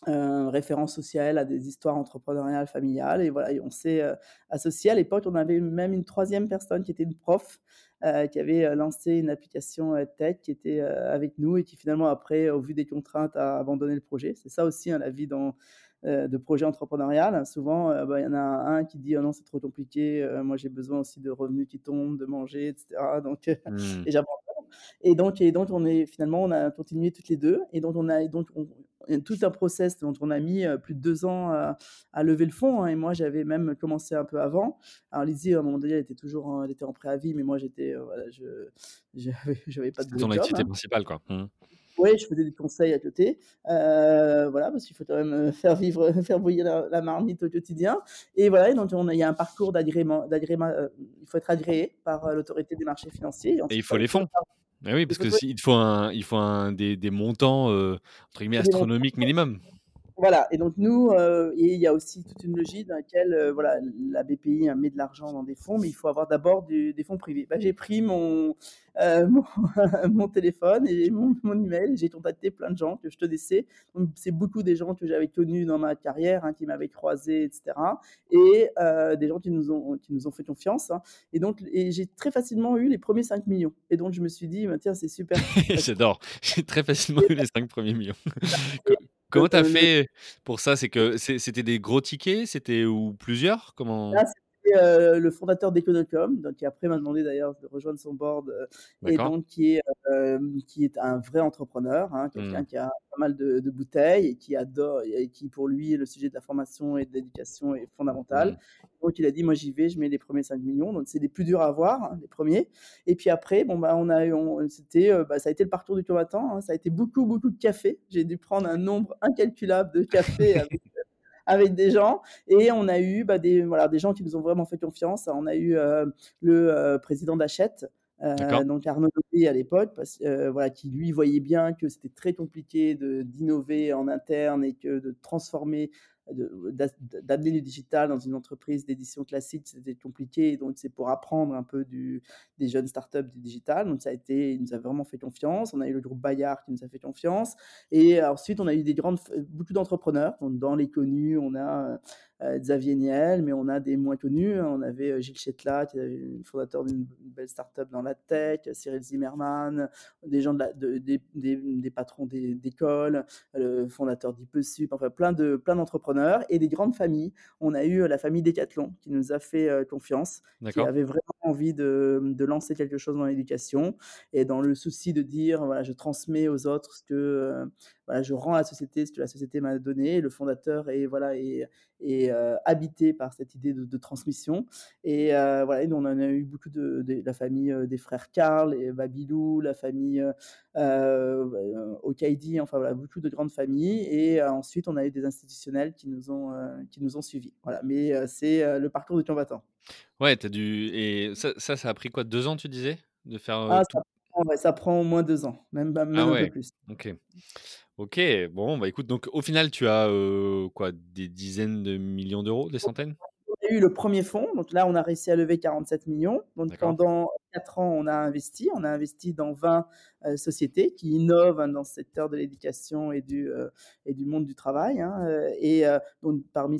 heu, référence aussi à elle à des histoires entrepreneuriales familiales et voilà et on s'est, heu, associés. À l'époque, on avait même une 3e personne qui était une prof, heu, qui avait, heu, lancé une application, tech qui était, avec nous et qui finalement après, au vu des contraintes, a abandonné le projet. C'est ça aussi, hein, la vie dans de projet entrepreneurial. Souvent, bah, il y en a un qui dit: «Oh non, c'est trop compliqué, moi j'ai besoin aussi de revenus qui tombent, de manger et cetera, <laughs> donc Mmh. et j'abandonne» et donc et donc on est finalement, on a continué toutes les 2 et donc on a et donc on tout un process dont on a mis, plus de 2 ans à à lever le fonds, hein et moi j'avais même commencé un peu avant. Alors Lydie, à un moment donné, elle était toujours en elle était en préavis, mais moi j'étais, voilà, je <laughs> j'avais pas C'était de ton job, activité hein. principale, quoi. Mmh. Ouais, je faisais des conseils à côté, voilà, parce qu'il faut quand même, <laughs> faire vivre, <laughs> faire bouillir la la marmite au quotidien et voilà et donc on a il y a un parcours d'agrément il faut être agréé par, l'autorité des marchés financiers et Et il faut bah, les fonds. Oui, parce faut que trouver si il te faut un il faut un des des montants, heu, entre guillemets «astronomiques» minimum. Voilà et donc nous, heu et il y a aussi toute une logique dans laquelle, heu, voilà, la BPI met de l'argent dans des fonds, mais il faut avoir d'abord des fonds privés. Bah, j'ai pris mon, heu, <laughs> mon mon téléphone et mon mon email et j'ai contacté plein de gens que je connaissais. Donc c'est beaucoup des gens que j'avais connus dans ma carrière, hein, qui m'avaient croisé et cetera et des gens qui nous ont qui nous ont fait confiance, hein et donc et j'ai très facilement eu les premiers 5 000 000 et donc je me suis dit: «Bah, tiens, c'est super facile». <laughs> J'adore. J'ai très facilement eu les 5 premiers millions. <laughs> Comment tu as le fait pour ça? C'est que c'était des gros tickets? C'était ou plusieurs? Comment? Heu, le fondateur d'Econocom, donc qui après m'a demandé d'ailleurs de rejoindre son board, heu et donc qui est, hem, qui est un vrai entrepreneur, hein, quelqu'un Mmh. qui a pas mal de de bouteilles et qui adore et qui pour lui, le sujet de la formation et de l'éducation est Mmh. fondamental. Donc il a dit: «Moi j'y vais, je mets les premiers cinq millions donc c'est les plus durs à avoir, hein, les premiers et puis après, bon, bah, on a on c'était, bah, ça a été le parcours du combattant, hein, ça a été beaucoup, beaucoup de café. J'ai dû prendre un nombre incalculable de cafés avec avec des gens et on a eu, bah, des voilà, des gens qui nous ont vraiment fait confiance. On a eu, heu, le, heu, président d'Hachette, D'accord. donc Arnaud Noguet à l'époque voilà, qui lui voyait bien que c'était très compliqué d'innover en interne et que de transformer, d'amener du digital dans une entreprise d'édition classique, c'était compliqué donc c'est pour apprendre un peu du des jeunes startups du digital donc ça a été il nous a vraiment fait confiance. On a eu le groupe Bayard qui nous a fait confiance et ensuite, on a eu des grandes beaucoup d'entrepreneurs. Dans les connus, on a, heu Xavier Niel, mais on a des moins connus, hein. On avait, heu, Gilles Chetlat, qui est le fondateur d'une belle start-up dans la tech, Cyril Zimmermann, des gens de la de des des des patrons d'é d'écoles, le fondateur d'Hypesup, enfin plein de plein d'entrepreneurs et des grandes familles. On a eu la famille Decathlon qui nous a fait, confiance, qui avait vraiment envie de de lancer quelque chose dans l'éducation et dans le souci de dire: «Voilà, je transmets aux autres ce que, heu, voilà, je rends à la société ce que la société m'a donné». Le fondateur est voilà, est est, heu, habité par cette idée de transmission et heu, voilà et on en a eu beaucoup de la famille, des frères Karl et Babylou, la famille, Hokkaidi, enfin voilà, beaucoup de grandes familles et ensuite on a eu des institutionnels qui nous ont, qui nous ont suivis. Voilà, mais c'est, le parcours du combattant. Ouais, as dû ça ça, ça a pris quoi? 2 ans tu disais? De faire, Ah ça prend ouais, ça prend au moins 2 ans, même même Ah un peu plus. OK. OK, bon, bah, écoute, donc au final, tu as, quoi? Des dizaines de millions d'euros? Des centaines? Eu le 1er fonds, donc là, on a réussi à lever 47 000 000. Donc pendant 4 ans, on a investi. On a investi dans 20, heu, sociétés qui innovent, hein, dans ce secteur de l'éducation et du, heu et du monde du travail, hein, heu et donc parmi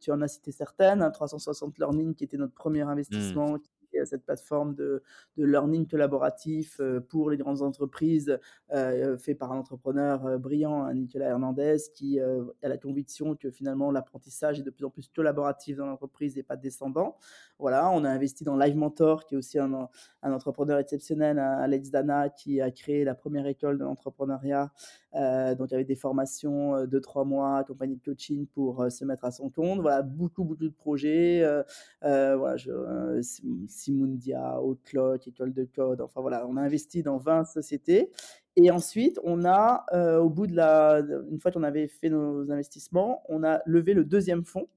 tu en as cité certaines, hein, 360 Learning qui était notre 1er Mmh. investissement, qui cette plateforme de learning collaboratif, heu, pour les grandes entreprises, heu, fait par un entrepreneur, heu, brillant, hein, Nicolas Hernandez, qui, a la conviction que finalement l'apprentissage est de plus en plus collaboratif dans l'entreprise et pas descendant. Voilà, on a investi dans Live Mentor, qui est aussi un en un entrepreneur exceptionnel, hein, Alex Dana, qui a créé la 1re école de l'entrepreneuriat, heu, donc avec des formations, heu, de 3 mois accompagnées de coaching pour, heu, se mettre à son compte. Voilà, beaucoup, beaucoup de projets, voilà, je Sim Simundia, Outlook, École de code, enfin voilà, on a investi dans 20 sociétés et ensuite on a, au bout de la une fois qu'on avait fait nos investissements, on a levé le 2e fonds.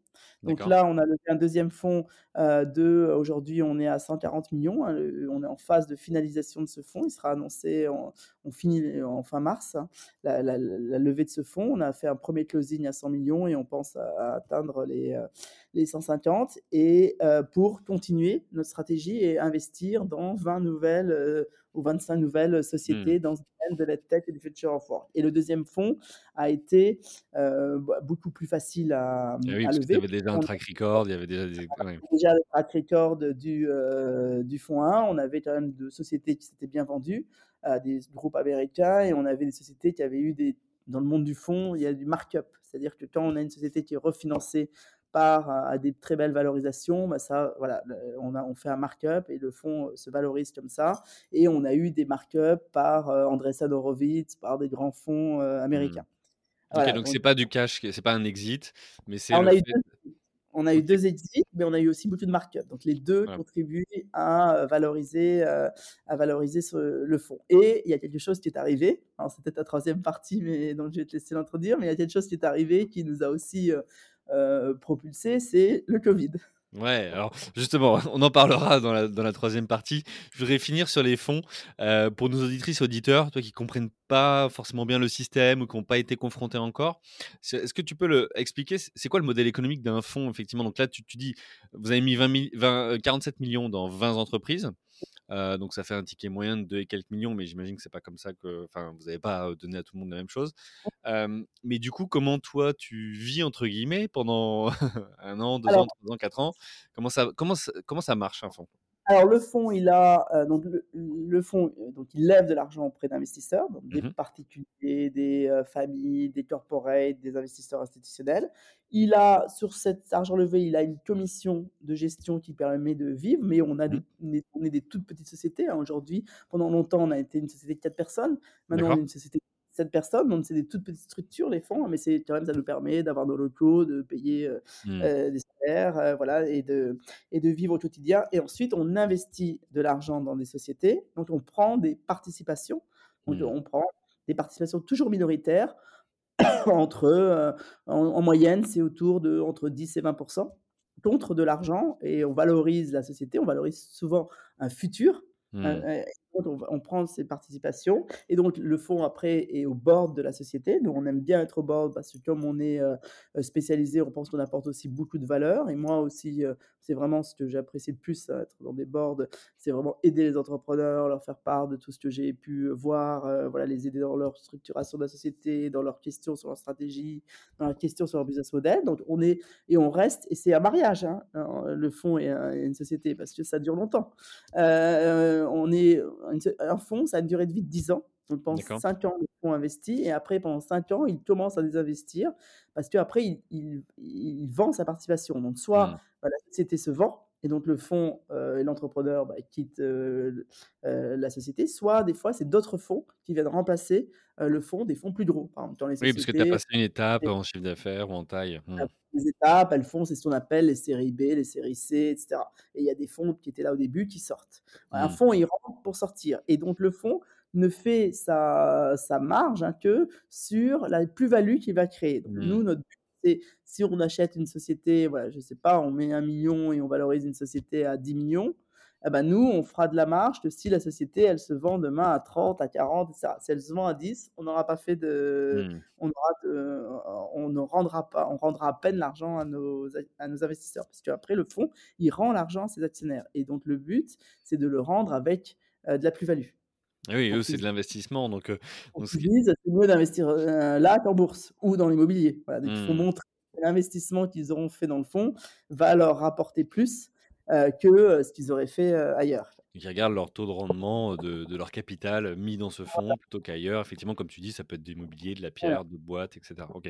Donc là, on a levé un 2e fonds, heu, de aujourd'hui, on est à 140 000 000, hein, on est en phase de finalisation de ce fonds. Il sera annoncé en on finit en fin mars, hein, la la la levée de ce fonds. On a fait un 1er closing à 100 000 000 et on pense à à atteindre les, heu, les 150 et heu, pour continuer notre stratégie et investir dans 20 nouvelles, ou 25 nouvelles Mmh. sociétés dans ce domaine de la tech et du future of work. Et le deuxième fonds a été euh, beaucoup plus facile à, Et oui, à parce que tu lever. Un On track record, il y avait déjà des <laughs> ouais. déjà le track record du, euh, du fonds 1, on avait quand même de sociétés qui s'étaient bien vendues à des groupes américains et on avait des sociétés qui avaient eu des dans le monde du fonds, il y a du markup. C'est-à-dire que quand on a une société qui est refinancée par à des très belles valorisations, bah ça, voilà, on, a, on fait un markup et le fonds se valorise comme ça. Et on a eu des markups par euh, Andreessen Horowitz, par des grands fonds euh, Mmh. américains. Voilà, donc c'est pas du cash, c'est pas un exit, mais c'est ah, on eu on a eu 2 exits, mais on a eu aussi beaucoup de markup. Donc les 2 ouais. contribuent à, heu, valoriser, heu, à valoriser ce le fonds et il y a quelque chose qui est arrivé, alors c'est peut-être la troisième partie, mais donc je vais te laisser l'introduire, mais il y a quelque chose qui est arrivé qui nous a aussi, heu heu, propulsés, c'est le covid. Ouais, alors justement, <laughs> on en parlera dans la dans la 3 partie. Je voudrais finir sur les fonds, heu, pour nos auditrices, auditeurs, toi qui comprennent pas forcément bien le système ou qui ont pas été confrontés encore. Est-ce que tu peux le expliquer, c'est quoi le modèle économique d'un fonds effectivement? Donc là, tu tu dis, vous avez mis 20 mi 20, heu, 47 000 000 dans 20 entreprises. Heu, donc ça fait un ticket moyen de 2 et quelques millions, mais j'imagine que c'est pas comme ça que enfin, vous n'avez pas, donné à tout le monde la même chose. Mais du coup, comment toi tu «vis» entre guillemets pendant <laughs> un an, 2 Alors ans, 3 ans, 4 ans? Comment ça comment ça comment ça marche un fonds? Alors le fonds, il a euh, donc le, le fonds, euh, donc il lève de l'argent auprès d'investisseurs, donc des Mmh particuliers, des euh, familles, des corporates, des investisseurs institutionnels. Il a sur cet argent levé, il a une commission de gestion qui permet de vivre, mais on a Mmh. des, on est, on est des toutes petites sociétés. hein. Aujourd'hui, pendant longtemps, on a été une société de quatre personnes. Maintenant, on est une société de sept personnes, donc c'est des toutes petites structures les fonds, mais c'est quand même ça nous permet d'avoir nos locaux, de payer euh, Mmh. euh, des salaires, euh, voilà, et de et de vivre au quotidien. Et ensuite, on investit de l'argent dans des sociétés. Donc, on prend des participations. Donc, Mmh. on prend des participations toujours minoritaires, <coughs> entre, en en moyenne, c'est autour de entre 10 et 20 contre de l'argent et on valorise la société, on valorise souvent un futur, Mmh. On prend ces participations et donc le fonds après est au board de la société. Nous, on aime bien être au board parce que comme on est, heu, spécialisé, on pense qu'on apporte aussi beaucoup de valeur et moi aussi, heu, c'est vraiment ce que j'apprécie le plus à être dans des boards, c'est vraiment aider les entrepreneurs, leur faire part de tout ce que j'ai pu voir, heu, voilà, les aider dans leur structuration de la société, dans leurs questions sur leur stratégie, dans leurs questions sur leur business model. Donc on est et on reste et c'est un mariage, hein, heu, le fonds et et une société parce que ça dure longtemps. On est un fonds, ça a une durée de vie de 10 ans. Donc pendant D'accord. 5 ans, le fonds investit et après pendant 5 ans, il commence à désinvestir parce qu'après il il il vend sa participation. Donc soit, Mmh. bah, la société se vend et donc le fonds, heu, et l'entrepreneur, bah, quitte, heu, heu, la société, soit des fois c'est d'autres fonds qui viennent remplacer, heu, le fonds, des fonds plus gros. Par exemple, dans les Oui, parce que tu as sociétés passé une étape en chiffre d'affaires ou en taille. Mmh. Les étapes, elles font, c'est ce qu'on appelle les séries B, les séries C, et cetera. Et il y a des fonds qui étaient là au début qui sortent. Un Mmh. fonds, il rentre pour sortir. Et donc le fonds ne fait sa, sa marge hein, que sur la plus-value qu'il va créer. Donc Mmh. nous, notre but, c'est si on achète une société, voilà, je sais pas, on met un million et on valorise une société à 10 millions, eh ben nous, on fera de la marge que si la société, elle se vend demain à 30, à 40, etc. Si elle se vend à 10, on n'aura pas fait de, Mmh. on aura de- on ne rendra pas, on rendra à peine l'argent à nos, à nos investisseurs. Parce qu'après, le fonds, il rend l'argent à ses actionnaires. Et donc, le but, c'est de le rendre avec euh, de la plus-value. Ah oui, eux, c'est de l'investissement donc pour donc c'est mieux d'investir euh, là qu'en bourse ou dans l'immobilier. Voilà, donc, il faut mmh. montrer que l'investissement qu'ils auront fait dans le fonds va leur rapporter plus euh, que euh, ce qu'ils auraient fait euh, ailleurs. Qui regardent leur taux de rendement, de de leur capital, mis dans ce fonds plutôt qu'ailleurs. Effectivement, comme tu dis, ça peut être de l'immobilier, de la pierre, d'autres boîtes et cetera. OK.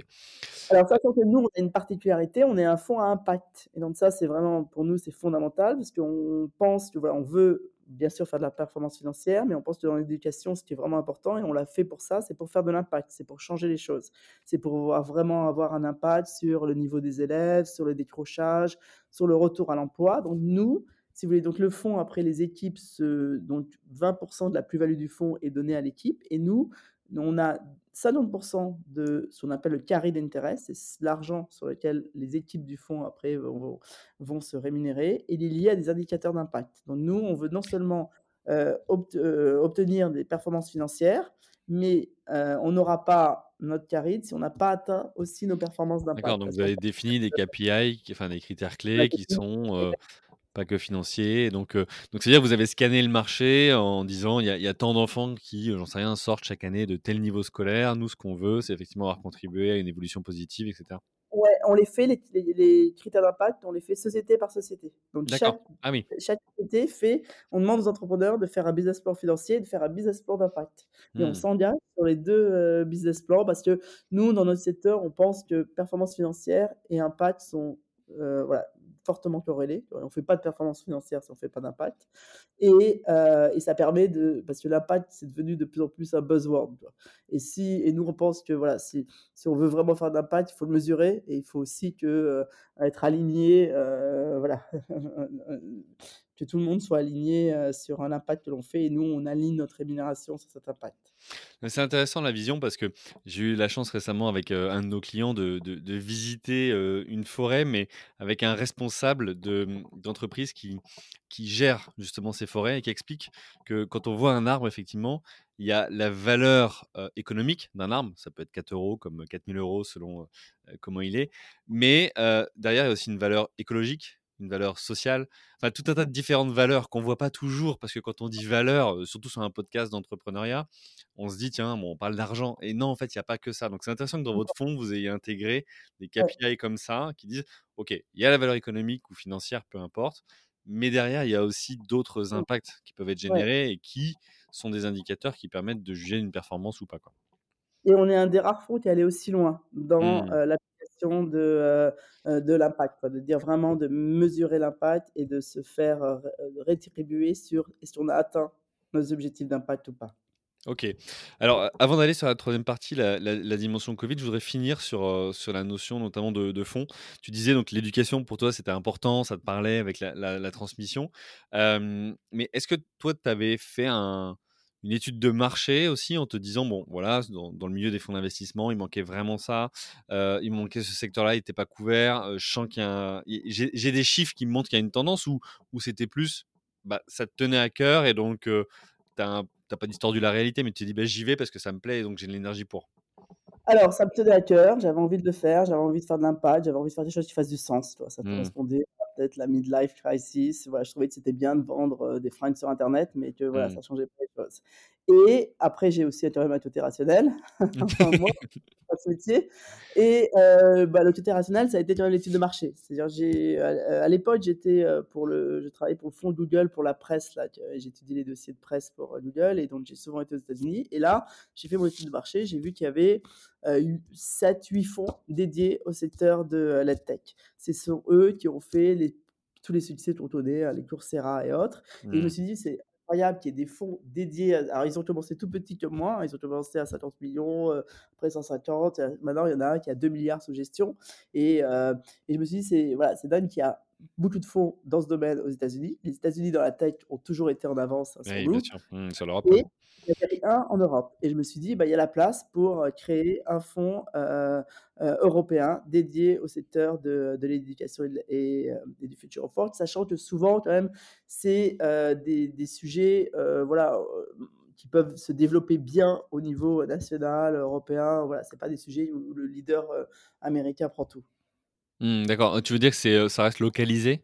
Alors, sachant que nous, on a une particularité, on est un fonds à impact. Et donc ça, c'est vraiment, pour nous, c'est fondamental parce qu'on pense que voilà, on veut bien sûr faire de la performance financière, mais on pense que dans l'éducation, ce qui est vraiment important, et on l'a fait pour ça, c'est pour faire de l'impact, c'est pour changer les choses. C'est pour vraiment avoir un impact sur le niveau des élèves, sur le décrochage, sur le retour à l'emploi. Donc nous, si vous voulez, donc le fonds, après les équipes, donc 20% de la plus-value du fonds est donné à l'équipe, et nous, on a 50% de ce qu'on appelle le carry d'intérêt, c'est l'argent sur lequel les équipes du fonds après vont, vont se rémunérer, et il est lié à des indicateurs d'impact. Donc nous, on veut non seulement euh, obt euh, obtenir des performances financières, mais euh, on n'aura pas notre carry si on n'a pas atteint aussi nos performances D'accord, d'impact. donc Parce vous avez défini des KPI, enfin des critères clés qui sont, Pas que financier. Donc, heu, donc c'est-à-dire que vous avez scanné le marché en disant: «Il y a il y a tant d'enfants qui, heu, j'en sais rien, sortent chaque année de tel niveau scolaire. Nous, ce qu'on veut, c'est effectivement avoir contribué à une évolution positive» et cetera? Ouais, on les fait les les les critères d'impact, on les fait société par société. Donc D'accord. chaque Ah oui. chaque société fait on demande aux entrepreneurs de faire un business plan financier et de faire un business plan d'impact et on Mmh. s'engage sur les 2 heu, business plans parce que nous, dans notre secteur, on pense que performance financière et impact sont, voilà, fortement corrélés. On fait pas de performance financière si on fait pas d'impact et heu et ça permet de parce que l'impact, c'est devenu de plus en plus un buzzword? Et si et nous, on pense que voilà, si si on veut vraiment faire d'impact, il faut le mesurer et il faut aussi que, heu, être aligné, heu, voilà, <laughs> que tout le monde soit aligné, heu, sur un impact que l'on fait et nous, on aligne notre rémunération sur cet impact. C'est intéressant la vision parce que j'ai eu la chance récemment avec, heu, un de nos clients de visiter, heu, une forêt, mais avec un responsable mmh, d'entreprise qui gère justement ces forêts et qui explique que quand on voit un arbre effectivement, il y a la valeur, économique d'un arbre, ça peut être 4 euros comme 4 000 € selon, comment il est, mais derrière il y a aussi une valeur écologique, une valeur sociale, enfin tout un tas de différentes valeurs qu'on voit pas toujours parce que quand on dit valeur, heu, surtout sur un podcast d'entrepreneuriat, on se dit: «Tiens, bon, on parle d'argent» et non, en fait, il y a pas que ça. Donc c'est intéressant que dans votre fonds, vous ayez intégré des KPI comme ça qui disent: «OK, il y a la valeur économique ou financière, peu importe, mais derrière, il y a aussi d'autres mmh, impacts qui peuvent être générés et qui sont des indicateurs qui permettent de juger une performance ou pas, quoi». et on est un des rares fonds qui est allé aussi loin dans, Mmh. heu, de, heu heu, de l'impact. De dire vraiment de mesurer l'impact et de se faire, heu, rétribuer sur est-ce qu'on a atteint nos objectifs d'impact ou pas. OK. Alors, avant d'aller sur la troisième partie, la dimension Covid, je voudrais finir sur, sur la notion notamment de fonds. Tu disais donc l'éducation pour toi, c'était important, ça te parlait avec la transmission. Mais est-ce que toi, tu avais fait un une étude de marché aussi en te disant: «Bon, voilà, dans dans le milieu des fonds d'investissement, il manquait vraiment ça, heu, il manquait ce secteur-là, il était pas couvert, heu, je sens qu'il y a j'ai des chiffres qui me montrent qu'il y a une tendance» ou ou c'était plus, bah, ça te tenait à cœur et donc heu, tu as un tu pas distordu la réalité, mais tu t'es dit: «Beh, j'y vais parce que ça me plaît et donc j'ai de l'énergie pour». Alors, ça me tenait à cœur, j'avais envie de le faire, j'avais envie de faire de l'impact, j'avais envie de faire des choses qui fassent du sens, tu vois? Ça Mmh. correspondait peut-être la midlife crisis, voilà, je trouvais que c'était bien de vendre, heu, des fringues sur internet, mais que voilà, Mmh. ça changeait pas les choses et après j'ai aussi été mathéo rationnel, <laughs> enfin moi <laughs> pas ce métier et heu, bah, le critère rationnel, ça a été même l'étude de marché. C'est-à-dire j'ai à à l'époque, j'étais, heu, pour le je travaillais pour le fonds Google pour la presse là, j'étudiais les dossiers de presse pour, heu, Google et donc j'ai souvent été aux États-Unis et là, j'ai fait mon étude de marché, j'ai vu qu'il y avait, heu, eu 7-8 fonds dédiés au secteur de, heu, l'EdTech. Ce sont eux qui ont fait les tous les succès connaît, hein, les Coursera et autres et je me Mmh. suis dit: «C'est incroyable qu'il y ait des fonds dédiés à» alors ils ont commencé tout petits comme moi, hein, ils ont commencé à 50 000 000, après 150, heu, maintenant il y en a un qui a 2 milliards sous gestion. Et heu et je me suis dit: «C'est voilà, dingue qu'il y a beaucoup de fonds dans ce domaine aux États-Unis». Les États-Unis dans la tech ont toujours été en avance, hein, sur Oui, bien sûr. Mmh, sur l'Europe, et il n'y avait rien en Europe et je me suis dit: «Bah, il y a la place pour, heu, créer un fonds, heu heu, européen dédié au secteur de de l'éducation et et et du future forward», sachant que souvent quand même c'est, des des sujets, voilà, qui peuvent se développer bien au niveau national, européen, voilà, c'est pas des sujets où le leader, américain prend tout. Mmh, d'accord. Tu veux dire que c'est, ça reste localisé?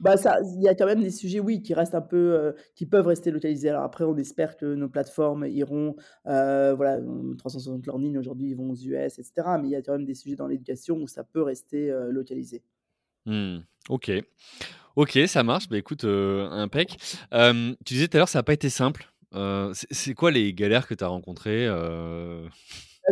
Bah, ça il y a quand même des sujets, oui, qui restent un peu, qui peuvent rester localisés. Alors après, on espère que nos plateformes iront, heu, voilà, hem, 360 Learning aujourd'hui, ils vont aux US et cetera, mais il y a quand même des sujets dans l'éducation où ça peut rester, localisé. Mmh. OK. OK, ça marche. Bah, écoute, impec. Tu disais tout à l'heure, ça a pas été simple. C'est quoi les galères que tu as rencontrées,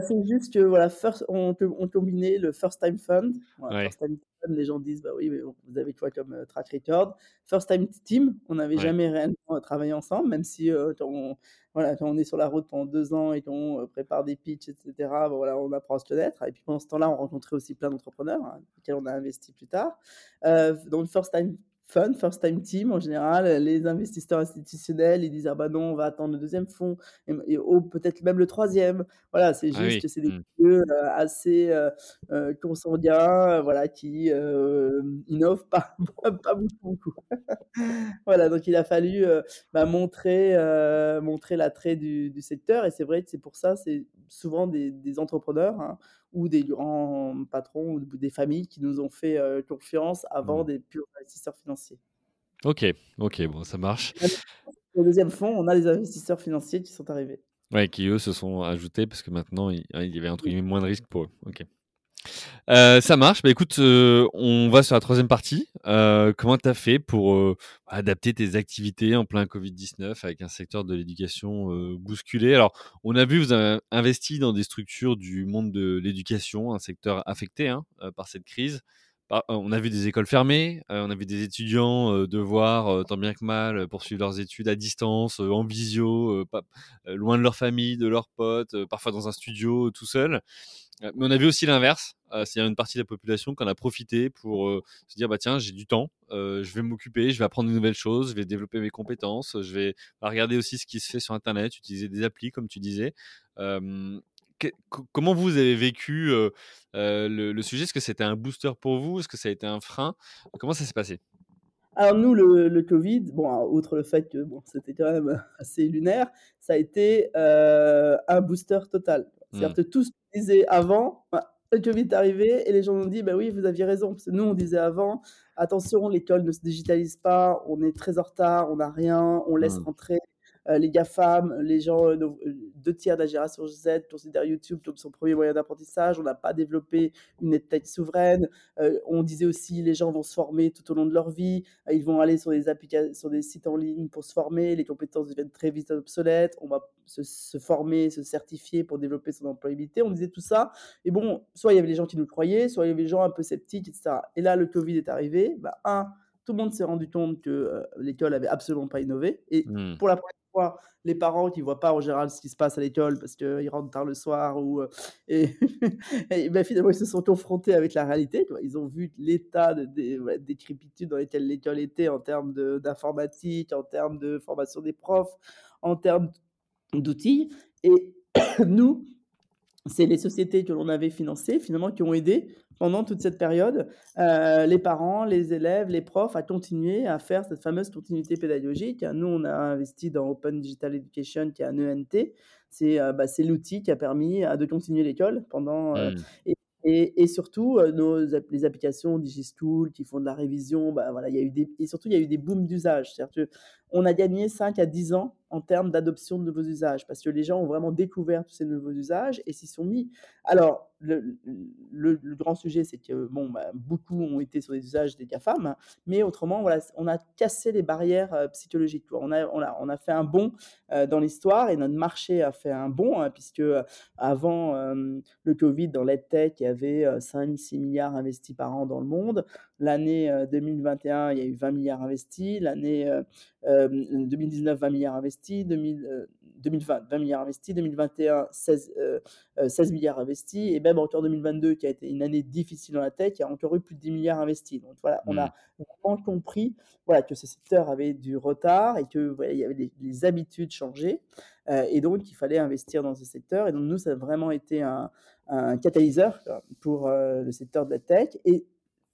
c'est juste que voilà, first on co on combinait le first time fund. Voilà, Ouais, first time fund, les gens disent: «Bah oui, mais vous avez quoi comme, heu, track record?» First time team, on n'avait ouais. jamais réellement, heu, travaillé ensemble, même si, quand on voilà, quand on est sur la route pendant 2 ans et qu'on, prépare des pitchs et cetera, bah, voilà, on apprend à se connaître et puis pendant ce temps-là, on rencontrait aussi plein d'entrepreneurs, hein, auxquels on a investi plus tard. Heu, donc first time fund, first time team, en général, heu, les investisseurs institutionnels, ils disent: «Ah bah non, on va attendre le deuxième fonds et oh, peut-être même le troisième Voilà, c'est Ah juste oui. que c'est des Mmh. assez, consanguins, heu, voilà, qui, hem, innovent pas <laughs> beaucoup. <laughs> Voilà, donc il a fallu, bah, montrer, montrer l'attrait du du secteur et c'est vrai que c'est pour ça, c'est souvent des des entrepreneurs, hein, ou des grands patrons ou des familles qui nous ont fait, confiance avant Mmh. des purs investisseurs financiers. OK, OK, bon, ça marche. Au 2e fonds, on a des investisseurs financiers qui sont arrivés. Ouais, qui eux se sont ajoutés parce que maintenant il il y avait entre guillemets «moins de risques» pour eux. OK. Heu, ça marche. Bah, écoute, heu, on va sur la 3e partie. Heu, comment tu as fait pour, heu, adapter tes activités en plein Covid-19 avec un secteur de l'éducation, heu, bousculé? Alors, on a vu, vous avez investi dans des structures du monde de l'éducation, un secteur affecté, hein, heu, par cette crise. Bah, on a vu des écoles fermées, heu, on a vu des étudiants, heu, devoir, tant bien que mal, poursuivre leurs études à distance, en visio, loin de leur famille, de leurs potes, parfois dans un studio, tout seul. Mais on a vu aussi l'inverse, c'est-à-dire une partie de la population qui a profité pour, se dire: «Bah, tiens, j'ai du temps, je vais m'occuper, je vais apprendre de nouvelles choses, je vais développer mes compétences, je vais regarder aussi ce qui se fait sur internet, utiliser des applis», comme tu disais. Que comment vous avez vécu, le le sujet? Est-ce que c'était un booster pour vous? Est-ce que ça a été un frein? Comment ça s'est passé? Alors nous, le le Covid, bon, outre le fait que, bon, c'était quand même <laughs> assez lunaire, ça a été, un booster total. C'est-à-dire Mmh. que tout ce qu'on disait avant, bah, le Covid est arrivé et les gens ont dit: «Bah oui, vous aviez raison». Parce que nous, on disait avant: «Attention, l'école ne se digitalise pas, on est très en retard, on n'a rien, on laisse Mmh. rentrer, les GAFAM, les gens, nos 2/3 de la génération Z considèrent YouTube comme son 1er moyen d'apprentissage, on n'a pas développé une EdTech souveraine». On disait aussi: «Les gens vont se former tout au long de leur vie, ils vont aller sur des applica sur des sites en ligne pour se former, les compétences deviennent très vite obsolètes, on va se se former, se certifier pour développer son employabilité». On disait tout ça. Et bon, soit il y avait les gens qui nous croyaient, soit il y avait les gens un peu sceptiques et cetera. Et là, le Covid est arrivé, bah, 1, tout le monde s'est rendu compte que, l'école avait absolument pas innové. Et Mmh. pour la 1re les parents qui voient pas en général ce qui se passe à l'école parce qu'ils rentrent tard le soir ou, heu et <laughs> bah, finalement, ils se sont confrontés avec la réalité. Ils ont vu l'état de dé ouais, décrépitude dans lequel l'école était en termes d'informatique, en termes de formation des profs, en termes d'outils et <clears throat> nous, c'est les sociétés que l'on avait financées, finalement, qui ont aidé pendant toute cette période, heu, les parents, les élèves, les profs à continuer à faire cette fameuse continuité pédagogique. Nous, on a investi dans Open Digital Education qui est un ENT. C'est, heu, bah, c'est l'outil qui a permis, heu, de continuer l'école pendant, Mmh. et et et surtout, nos les applications Digistool qui font de la révision, bah, voilà, il y a eu des et surtout, il y a eu des booms d'usage. Qu'on a gagné 5 à 10 ans en termes d'adoption de nouveaux usages parce que les gens ont vraiment découvert tous ces nouveaux usages et s'y sont mis. Alors le le grand sujet, c'est que, bon, bah, beaucoup ont été sur les usages des GAFAM, mais autrement, voilà, on a cassé les barrières, heu, psychologiques. On a on a on a fait un bond, heu, dans l'histoire et notre marché a fait un bond, hein, puisque, heu, avant, le Covid, dans l'EdTech, il y avait, heu, 5-6 000 000 investis par an dans le monde. L'année, heu, 2021, il y a eu 20 000 000 investis. L'année, heu, hem, 2019, 20 000 000 investis. 2000, heu, 2020, 20 000 000 investis. 2021, 16, heu heu, 16 000 000 investis et même encore 2022 qui a été une année difficile dans la tech, il y a encore eu plus de 10 000 000 investis. Donc voilà, on Mmh. a vraiment compris, voilà, que ce secteur avait du retard et que, voilà, il y avait les habitudes heu et donc il fallait investir dans ce secteur et donc nous, ça a vraiment été un un catalyseur, pour, le secteur de la tech et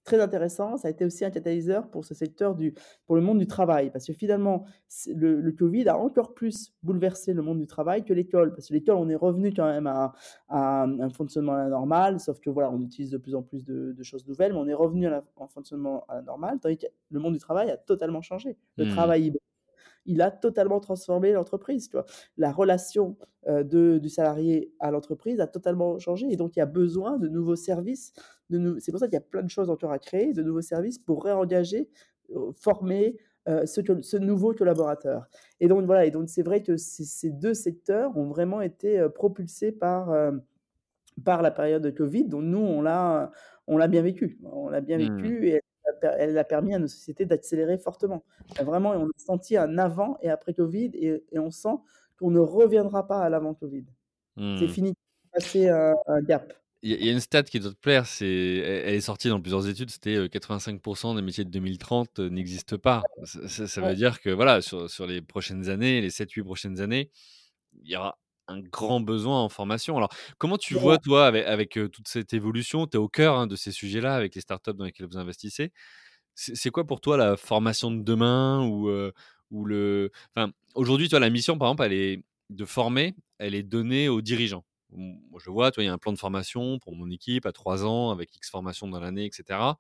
très intéressant, ça a été aussi un catalyseur pour ce secteur du pour le monde du travail. Parce que finalement, le le Covid a encore plus bouleversé le monde du travail que l'école. Parce que l'école, on est revenu quand même à à un fonctionnement normale, sauf que, voilà, on utilise de plus en plus de de choses nouvelles, mais on est revenu à en fonctionnement normale, tandis que le monde du travail a totalement changé. Le Mmh. travail hybride, il a totalement transformé l'entreprise, tu vois? La relation, de du salarié à l'entreprise a totalement changé et donc il y a besoin de nouveaux services, nou c'est pour ça qu'il y a plein de choses encore à créer, de nouveaux services pour réengager, former, ce nouveau collaborateur et donc voilà et donc c'est vrai que ces ces 2 secteurs ont vraiment été, propulsés par, par la période de Covid dont nous, on l'a on l'a bien vécu. On l'a bien Mmh. vécu et elle a permis à nos sociétés d'accélérer fortement. Vraiment, on a senti un avant et après Covid et et on sent qu'on ne reviendra pas à l'avant Covid. C'est Mmh. fini, passer un un gap. Il y a une stat qui doit te plaire, c'est elle est sortie dans plusieurs études, c'était, heu, 85% des métiers de 2030 n'existent pas. Ça ça ça veut Ouais. dire que, voilà, sur sur les prochaines années, les 7-8 prochaines années, il y aura un grand besoin en formation. Alors, comment tu vois, toi, avec toute cette évolution? Tu es au cœur, hein, de ces sujets-là avec les startups dans lesquelles vous investissez. C'est quoi pour toi la formation de demain ou, heu, ou le enfin, aujourd'hui, la mission, par exemple, elle est de former, elle est donnée aux dirigeants. Moi, je vois, il y a un plan de formation pour mon équipe à 3 ans avec X formations dans l'année et cetera.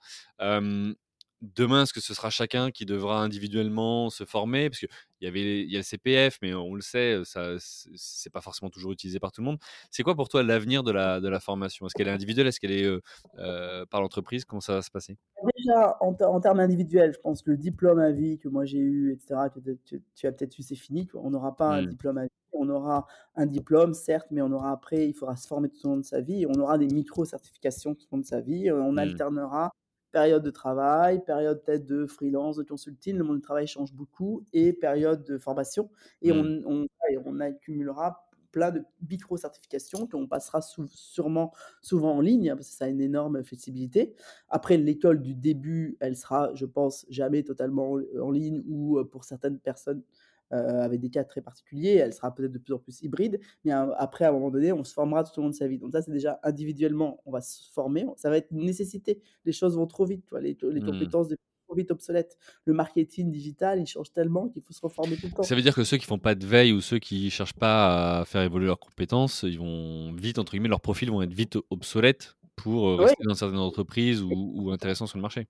Demain, est-ce que ce sera chacun qui devra individuellement se former? Parce qu'il y avait il y a le CPF, mais on le sait, ça c'est pas forcément toujours utilisé par tout le monde. C'est quoi pour toi l'avenir de la de la formation? Est-ce qu'elle est individuelle? Est-ce qu'elle est, heu heu, par l'entreprise? Comment ça va se passer? Déjà, en en termes individuels, je pense que le diplôme à vie que moi j'ai eu et cetera, que tu tu as peut-être eu, c'est fini. On n'aura pas un Mmh. diplôme à vie. On aura un diplôme, certes, mais on aura après, il faudra se former tout au long de sa vie on aura des micro-certifications tout au long de sa vie. On Mmh. alternera période de travail, période peut-être de freelance, de consulting, le monde du travail change beaucoup et période de formation et on Mmh. on on accumulera plein de micro-certifications qu'on passera sou sûrement souvent en ligne, hein, parce que ça a une énorme flexibilité. Après l'école du début, elle sera, je pense, jamais totalement en ligne ou, heu, pour certaines personnes, heu, avec des cas très particuliers, elle sera peut-être de plus en plus hybride. Mais a après, à un moment donné, on se formera tout au long de sa vie. Donc ça, c'est déjà individuellement, on va se former, ça va être une nécessité. Les choses vont trop vite, tu vois? Les les Mmh. compétences deviennent trop vite obsolètes. Le marketing digital, il change tellement qu'il faut se reformer tout le Ça temps. veut dire que ceux qui font pas de veille ou ceux qui cherchent pas à faire évoluer leurs compétences, ils vont vite, entre guillemets, leurs profils vont être vite obsolètes pour, Ouais. rester dans certaines entreprises ou ou intéressants sur le marché?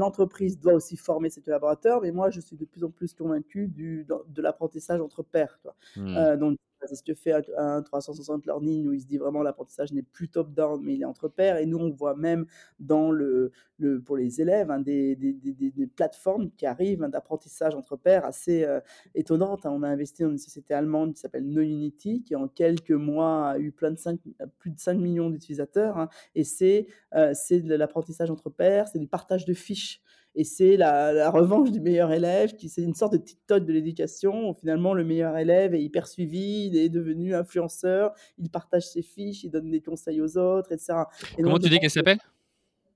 L'entreprise doit aussi former ses collaborateurs, mais moi, je suis de plus en plus convaincu du de l'apprentissage entre pairs? Mmh. Heu, donc c'est ce que fait un un 360 Learning où il se dit vraiment l'apprentissage n'est plus top down, mais il est entre pairs et nous, on voit même dans le le pour les élèves, hein, des des des plateformes qui arrivent, hein, d'apprentissage entre pairs assez, heu, étonnantes, hein. On a investi dans une société allemande qui s'appelle Knowunity, qui en quelques mois a eu plein de 5 plus de 5 000 000 d'utilisateurs, et c'est, c'est de l'apprentissage entre pairs, c'est du partage de fiches et c'est la la revanche du meilleur élève qui c'est une sorte de TikTok de l'éducation où finalement le meilleur élève est hyper suivi, il est devenu influenceur, il partage ses fiches, il donne des conseils aux autres et cetera et Comment donc tu dis qu'elle que s'appelle?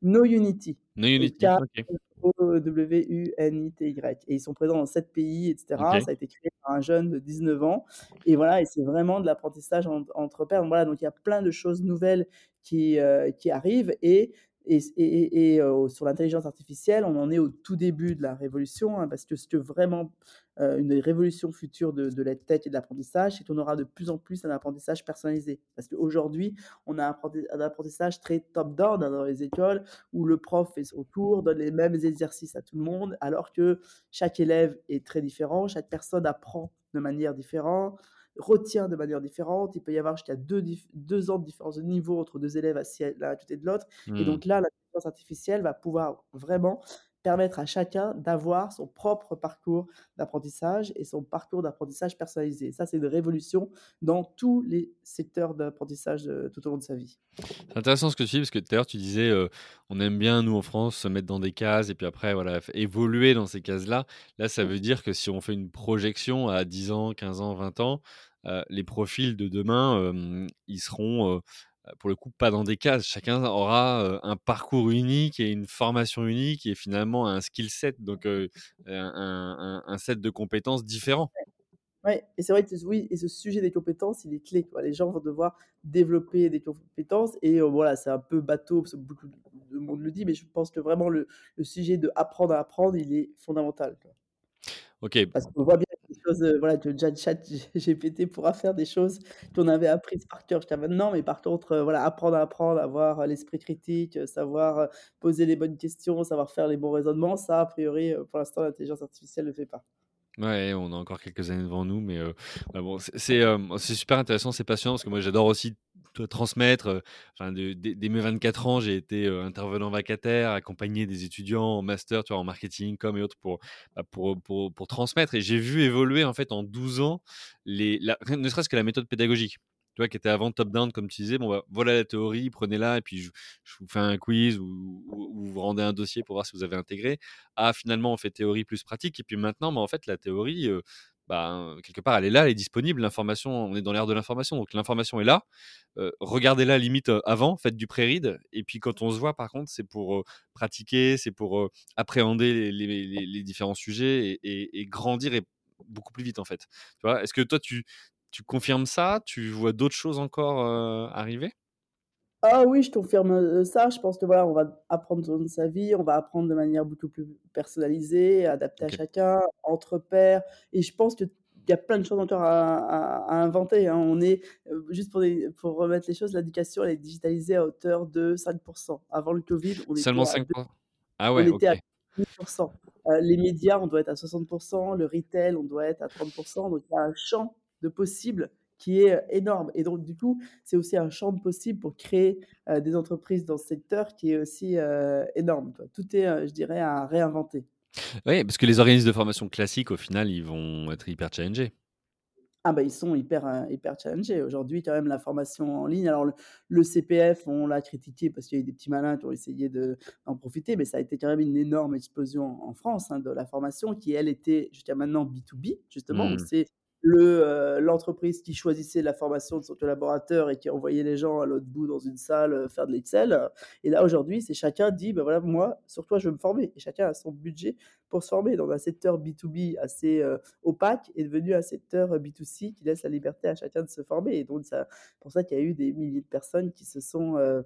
Knowunity, c'est Knowunity, OK. K-N-O-W-U-N-I-T-Y et ils sont présents dans 7 pays et cetera. OK. Ça a été créé par un jeune de 19 ans et voilà et c'est vraiment de l'apprentissage en entre pairs. Donc voilà, donc il y a plein de choses nouvelles qui, heu, qui arrivent et et sur l'intelligence artificielle, on en est au tout début de la révolution, hein, parce que ce que vraiment, heu, une des révolutions futures de la tech et de l'apprentissage, c'est qu'on aura de plus en plus un apprentissage personnalisé. Parce qu'aujourd'hui, on a un apprenti un apprentissage très top down, hein, dans les écoles où le prof fait son cours, donne les mêmes exercices à tout le monde, alors que chaque élève est très différent, chaque personne apprend de manière différente, retient de manière différente. Il peut y avoir jusqu'à 2 dif 2 ans de différence de niveau entre 2 élèves assis à l'un à côté de l'autre et Mmh. donc là, l'intelligence artificielle va pouvoir vraiment permettre à chacun d'avoir son propre parcours d'apprentissage et son parcours d'apprentissage personnalisé. Ça, c'est une révolution dans tous les secteurs d'apprentissage, heu, tout au long de sa vie. C'est intéressant ce que tu dis parce que tout tu disais, heu, on aime bien nous en France se mettre dans des cases et puis après voilà évoluer dans ces cases-là. Là, ça veut dire que si on fait une projection à 10 ans, 15 ans, 20 ans, heu, les profils de demain, ils seront, pour le coup pas dans des cases. Chacun aura, un parcours unique et une formation unique et finalement un skill set donc un un set de compétences différents. Ouais et c'est vrai que oui et ce sujet des compétences, il est clé, quoi. Les gens vont devoir développer des compétences et voilà, c'est un peu bateau parce que beaucoup de monde le dit, mais je pense que vraiment le le sujet d'apprendre à apprendre, il est fondamental, quoi. OK. Parce qu'on voit bien des choses, heu, voilà, que Chat <laughs> Chat GPT pourra faire des choses qu'on avait apprises par cœur jusqu'à maintenant, mais par contre, heu, voilà, apprendre à apprendre, avoir l'esprit critique, heu, savoir, poser les bonnes questions, savoir faire les bons raisonnements, ça a priori, pour l'instant, l'intelligence artificielle le fait pas. Ouais, on a encore quelques années devant nous, mais bah, bon, c'est c'est super intéressant, c'est passionnant parce que moi j'adore aussi te transmettre, heu, enfin de dès mes 24 ans, j'ai été, heu, intervenant vacataire, accompagner des étudiants en master, tu vois, en marketing com et autres pour, bah, pour, pour pour transmettre et j'ai vu évoluer en fait en 12 ans les ne serait-ce que la méthode pédagogique. Tu vois, qui était avant top down comme tu disais, bon, bah, voilà la théorie, prenez-la et puis je je vous fais un quiz ou ou ou vous rendez un dossier pour voir si vous avez intégré. Ah, finalement, on fait théorie plus pratique et puis maintenant, bah, en fait, la théorie, ben, quelque part, elle est là, elle est disponible. L'information, on est dans l'ère de l'information, donc l'information est là. Regardez-la limite, avant, faites du pré-read et puis quand on se voit, par contre, c'est pour, pratiquer, c'est pour, appréhender les les différents sujets et grandir et beaucoup plus vite, en fait. Est-ce que toi, tu tu confirmes ça? Tu vois d'autres choses encore, arriver? Ah oui, je confirme, heu, ça. Je pense que voilà, on va apprendre de sa vie, on va apprendre de manière beaucoup plus personnalisée, adaptée à chacun, entre pairs. Et je pense qu'il y a plein de choses encore à à à inventer, hein. On est, heu, juste pour remettre les choses, l'éducation, elle est digitalisée à hauteur de 5% Avant le covid, on était Seulement à 5 deux Ah on ouais, était à OK. 1000 heu, les médias, on doit être à 60% le retail, on doit être à 30% donc il y a un champ de possibles qui est, énorme et donc du coup, c'est aussi un champ de possibles pour créer, des entreprises dans ce secteur qui est aussi, énorme, quoi. Tout est, je dirais à réinventer. Oui, parce que les organismes de formation classiques, au final, ils vont être hyper challengés. Ah bah, ils sont hyper, hyper challengés. Aujourd'hui, quand même, la formation en ligne alors le le CPF, on l'a critiqué parce qu'il y a eu des petits malins qui ont essayé de d'en profiter, mais ça a été quand même une énorme explosion en France, hein, de la formation qui, elle, était jusqu'à maintenant B2B, justement, où Mmh. c'est heu, l'entreprise qui choisissait la formation de son collaborateur et qui envoyait les gens à l'autre bout dans une salle, heu, faire de l'Excel, et là, aujourd'hui, c'est chacun dit: «Bah, voilà, moi, sur toi, je veux me former» et chacun a son budget pour dans un secteur B2B assez, heu, opaque est devenu un secteur, heu, B2C qui laisse la liberté à chacun de se former et donc ça pour ça qu'il y a eu des milliers de personnes qui se sont, heu,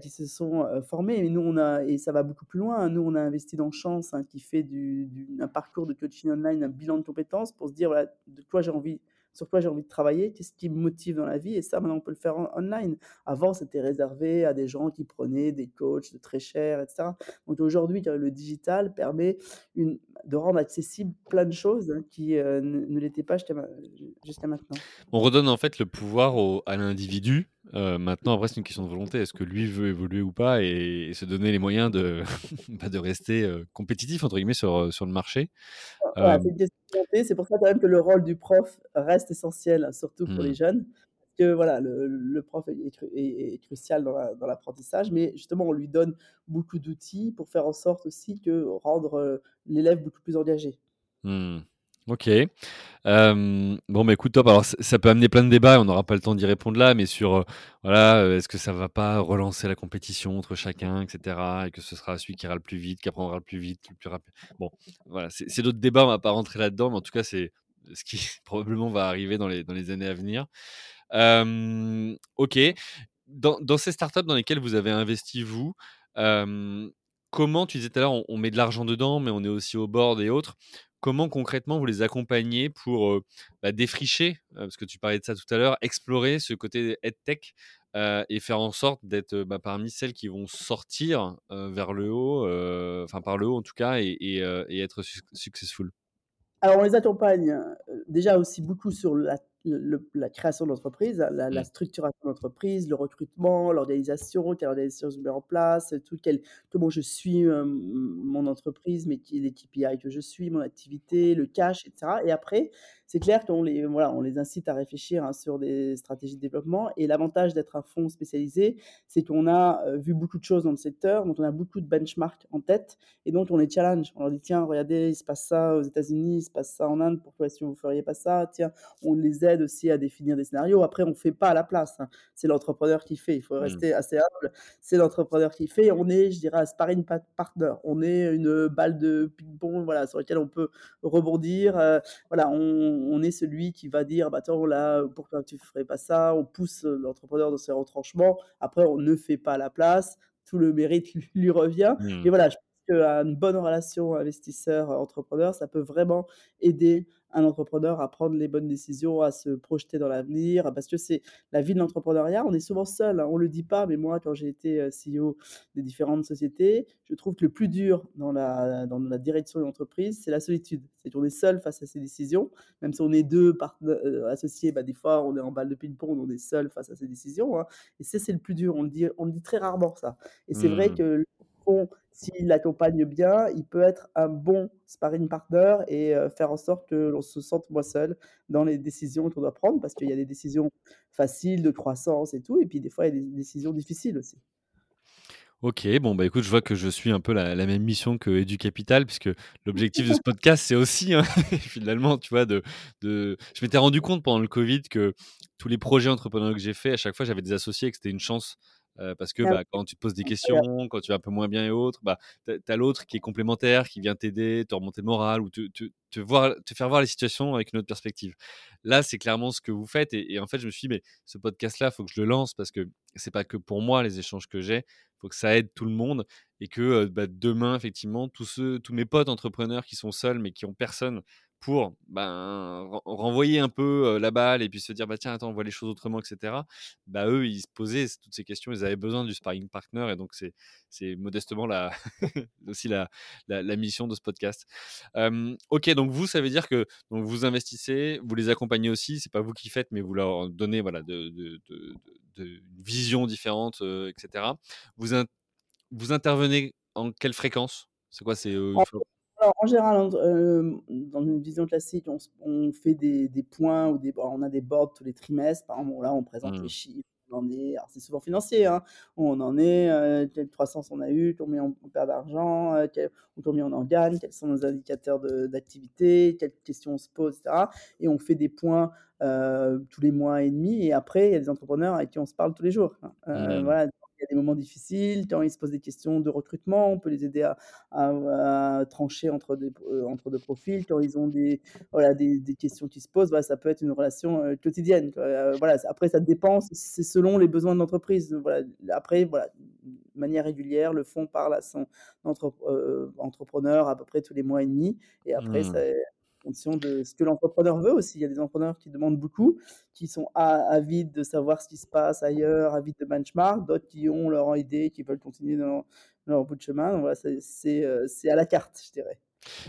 qui se sont, formées et nous on a et ça va beaucoup plus loin. Nous, on a investi dans Chance, hein, qui fait du un parcours de coaching online, un bilan de compétences pour se dire: «Voilà, de quoi j'ai envie sur quoi j'ai envie de travailler, qu'est-ce qui me motive dans la vie?» et ça, maintenant, on peut le faire en online. Avant, c'était réservé à des gens qui prenaient des coachs de très chers et cetera. Donc aujourd'hui, le digital permet une de rendre accessible plein de choses, hein, qui, heu, ne ne l'étaient pas jusqu'à ma jusqu'à maintenant. On redonne en fait le pouvoir au à l'individu. Heu, maintenant après c'est une question de volonté. Est-ce que lui veut évoluer ou pas et et se donner les moyens de, <laughs> bah, de rester, heu, «compétitif» entre guillemets sur, heu, sur le marché? Voilà, c'est Hem, une question de volonté. C'est pour ça quand même que le rôle du prof reste essentiel, surtout pour les mmh, jeunes. Que voilà, le le prof est est cru est est crucial dans la dans l'apprentissage, mais justement, on lui donne beaucoup d'outils pour faire en sorte aussi que rendre, heu, l'élève beaucoup plus engagé. mmh. OK. Bon, bah, écoute, top. Alors ça peut amener plein de débats, on n'aura pas le temps d'y répondre là, mais sur, heu, voilà, heu, est-ce que ça va pas relancer la compétition entre chacun et cetera? Et que ce sera celui qui ira le plus vite, qui apprendra le plus vite, le plus rapide? Bon, voilà, c'est c'est d'autres débats, on va pas rentrer là-dedans, mais en tout cas, c'est ce qui <laughs> probablement va arriver dans les dans les années à venir. OK. Dans ces startups dans lesquelles vous avez investi vous, comment tu disais tout à l'heure, on met de l'argent dedans, mais on est aussi au board et autres. Comment concrètement vous les accompagnez pour, bah, défricher, parce que tu parlais de ça tout à l'heure, explorer ce côté EdTech, et faire en sorte d'être, bah, parmi celles qui vont sortir, vers le haut, enfin par le haut en tout cas et être suc successful? Alors on les accompagne, déjà aussi beaucoup sur la le la création de l'entreprise, la la Mmh. structuration de l'entreprise, le recrutement, l'organisation, quelle organisation je mets en place, tout quel comment je suis, hem, mon entreprise, qui les KPI que je suis, mon activité, le cash et cetera et après, c'est clair qu'on les voilà, on les incite à réfléchir, hein, sur des stratégies de développement et l'avantage d'être un fonds spécialisé, c'est qu'on a, heu, vu beaucoup de choses dans le secteur, donc on a beaucoup de benchmarks en tête et donc on les challenge. On leur dit: «Tiens, regardez, il se passe ça aux États-Unis, il se passe ça en Inde, pourquoi est-ce que vous ne feriez pas ça? Tiens». On les aide aussi à définir des scénarios. Après, on ne fait pas à la place, hein. C'est l'entrepreneur qui fait. Il faut Mmh. rester assez humble. C'est l'entrepreneur qui fait. On est, je dirais, un sparring pa partner. On est une balle de ping-pong, voilà, sur laquelle on peut rebondir, heu, voilà, on on est celui qui va dire: «Bah, attends, là, pourquoi tu ne ferais pas ça?» on pousse, l'entrepreneur dans ses retranchements. Après, on ne fait pas la place. Tout le mérite lui <laughs> lui revient. Mais Mmh. voilà, je qu'une bonne relation investisseur-entrepreneur, ça peut vraiment aider un entrepreneur à prendre les bonnes décisions, à se projeter dans l'avenir, parce que c'est la vie de l'entrepreneuriat, on est souvent seul, hein, on le dit pas, mais moi, quand j'ai été, heu, CEO des différentes sociétés, je trouve que le plus dur dans la dans la direction d'une entreprise, c'est la solitude. C'est qu'on est seul face à ses décisions, même si on est 2 partne heu, associés, bah, des fois, on est en balle de ping-pong, on est seul face à ses décisions, hein et ça, c'est le plus dur. On le dit on le dit très rarement ça et c'est vrai Mmh. que s'il l'accompagne bien, il peut être un bon sparring partner et heu, faire en sorte que l'on se sente moins seul dans les décisions qu'on doit prendre parce qu'il y a des décisions faciles de croissance et tout et puis des fois, il y a des décisions difficiles aussi. OK, bon, bah, écoute, je vois que je suis un peu la la même mission que Educapital puisque l'objectif de ce podcast, c'est aussi, hein, <laughs> finalement, tu vois, de je m'étais rendu compte pendant le covid que tous les projets entrepreneuriaux que j'ai faits, à chaque fois, j'avais des associés et que c'était une chance, parce que, Ah bah, quand tu te poses des questions, quand tu vas un peu moins bien et autres, bah, tu as l'autre qui est complémentaire, qui vient t'aider, te remonter le moral ou te te te voir te faire voir les situations avec une autre perspective. Là, c'est clairement ce que vous faites et et en fait, je me suis dit: «Mais ce podcast-là, il faut que je le lance parce que c'est pas que pour moi les échanges que j'ai, faut que ça aide tout le monde et que, bah, demain effectivement tous ceux tous mes potes entrepreneurs qui sont seuls mais qui ont personne pour ben, renvoyer un peu la balle et puis se dire bah tiens attends on voit les choses autrement etc. Bah eux ils se posaient toutes ces questions, ils avaient besoin du sparring partner et donc c'est c'est modestement la <laughs> aussi la, la, mission de ce podcast. ok donc vous ça veut dire que donc vous investissez, vous les accompagnez aussi, c'est pas vous qui faites mais vous leur donnez voilà de, de, de, vision différente etc. Vous vous intervenez en quelle fréquence? C'est quoi C'est alors, en général, dans une vision classique, on, on fait des, des points ou des, on a des boards tous les trimestres. Par exemple, là, on présente les mmh. chiffres. On en est, alors c'est souvent financier, hein, on en est, euh, quelle croissance on a eu, combien on, perd d'argent, euh, combien on en gagne, quels sont nos indicateurs d'activité, quelles questions on se pose, etc. Et on fait des points euh, tous les mois et demi. Et après, il y a des entrepreneurs avec qui on se parle tous les jours. Hein. Euh, mmh. Voilà, il y a des moments difficiles, quand ils se posent des questions de recrutement, on peut les aider à, à, trancher entre, des, euh, entre deux profils. Quand ils ont des, voilà, des, des questions qui se posent, voilà, ça peut être une relation euh, quotidienne. Euh, voilà, après, ça dépend, c'est selon les besoins de l'entreprise. Voilà. Après, voilà, de manière régulière, le fonds parle à son entre, entrepreneur à peu près tous les mois et demi. Et après, mmh. ça fonction de ce que l'entrepreneur veut aussi. Il y a des entrepreneurs qui demandent beaucoup, qui sont avides de savoir ce qui se passe ailleurs, avides de benchmark, d'autres qui ont leur idée, qui veulent continuer dans leur, bout de chemin. Donc voilà, euh, c'est à la carte, je dirais.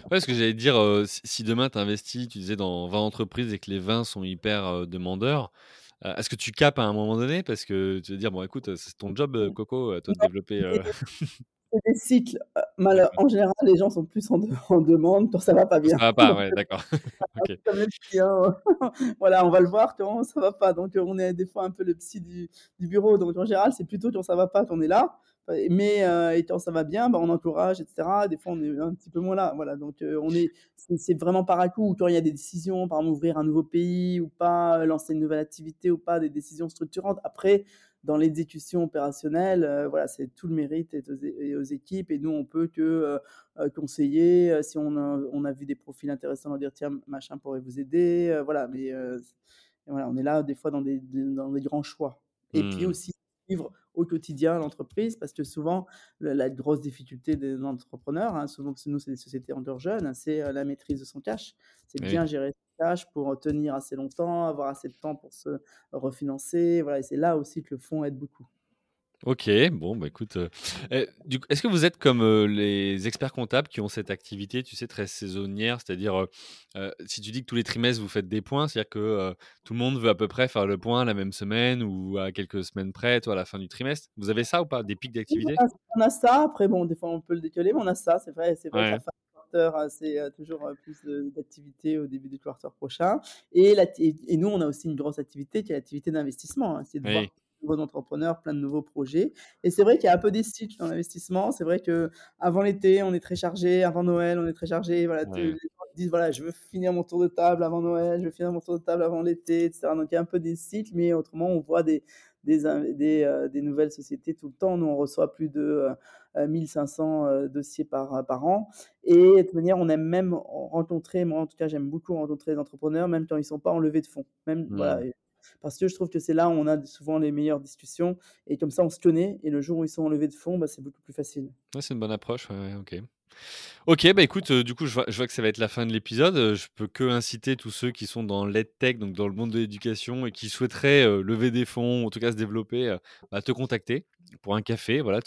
Ouais, ce que j'allais dire, euh, si demain tu investis, tu disais dans 20 entreprises et que les 20 sont hyper euh, demandeurs, est-ce que tu capes à un moment donné? Parce que tu veux dire, bon, écoute, c'est ton job, Coco, toi de développer. <laughs> des cycles. Euh, en général, les gens sont plus en, demande quand ça va pas bien. Ça va pas, ouais, <laughs> d'accord. <laughs> <laughs> voilà, on va le voir quand ça va pas. Donc, on est des fois un peu le psy du, bureau. Donc, en général, c'est plutôt quand ça va pas qu'on est là. Mais euh, et quand ça va bien, bah, on encourage, etc. Des fois, on est un petit peu moins là. Voilà, donc euh, on est, c'est vraiment par à coup. Quand il y a des décisions, par exemple, ouvrir un nouveau pays ou pas, lancer une nouvelle activité ou pas, des décisions structurantes. Après, dans l'exécution opérationnelle, euh, voilà, c'est tout le mérite est aux, équipes et nous on peut que euh, euh, conseiller si on a, on a vu des profils intéressants, leur dire tiens machin pourrait vous aider, voilà, mais voilà, on est là des fois dans des, dans des grands choix. Et puis mmh. aussi vivre au quotidien l'entreprise parce que souvent la, grosse difficulté des entrepreneurs, hein, souvent que nous c'est des sociétés encore jeunes, c'est la maîtrise de son cash, c'est bien gérer pour tenir assez longtemps, avoir assez de temps pour se refinancer. Voilà, et c'est là aussi que le fonds aide beaucoup. Ok, bon, bah écoute, euh, eh, est-ce que vous êtes comme euh, les experts comptables qui ont cette activité, tu sais, très saisonnière, c'est-à-dire, euh, si tu dis que tous les trimestres vous faites des points, c'est-à-dire que tout le monde veut à peu près faire le point la même semaine ou à quelques semaines près, toi, à la fin du trimestre. Vous avez ça ou pas, des pics d'activité? On a ça, après, bon, des fois on peut le décoller, mais on a ça, c'est vrai, c'est vrai. C'est toujours plus d'activité au début du quarter prochain. Et, et, nous, on a aussi une grosse activité qui est l'activité d'investissement. Hein, c'est de voir de nouveaux entrepreneurs, plein de nouveaux projets. Et c'est vrai qu'il y a un peu des cycles dans l'investissement. C'est vrai que avant l'été, on est très chargé. Avant Noël, on est très chargé. Voilà, les gens disent voilà, je veux finir mon tour de table avant Noël, je veux finir mon tour de table avant l'été, etc. Donc il y a un peu des cycles, mais autrement, on voit des, des, des, des, nouvelles sociétés tout le temps. Nous, on reçoit plus de 1500 euh, dossiers par, euh, par an. Et de toute manière, on aime même rencontrer, moi en tout cas, j'aime beaucoup rencontrer les entrepreneurs, même quand ils ne sont pas en levée de fonds. Même, voilà, mmh. parce que je trouve que c'est là où on a souvent les meilleures discussions. Et comme ça, on se connaît. Et le jour où ils sont en levée de fonds, bah, c'est beaucoup plus facile. c'est une bonne approche. ok. Ok, bah écoute, du coup, je vois, je vois, que ça va être la fin de l'épisode. Je peux que inciter tous ceux qui sont dans l'EdTech, donc dans le monde de l'éducation, et qui souhaiteraient lever des fonds, en tout cas se développer, bah, à te contacter pour un café. Voilà,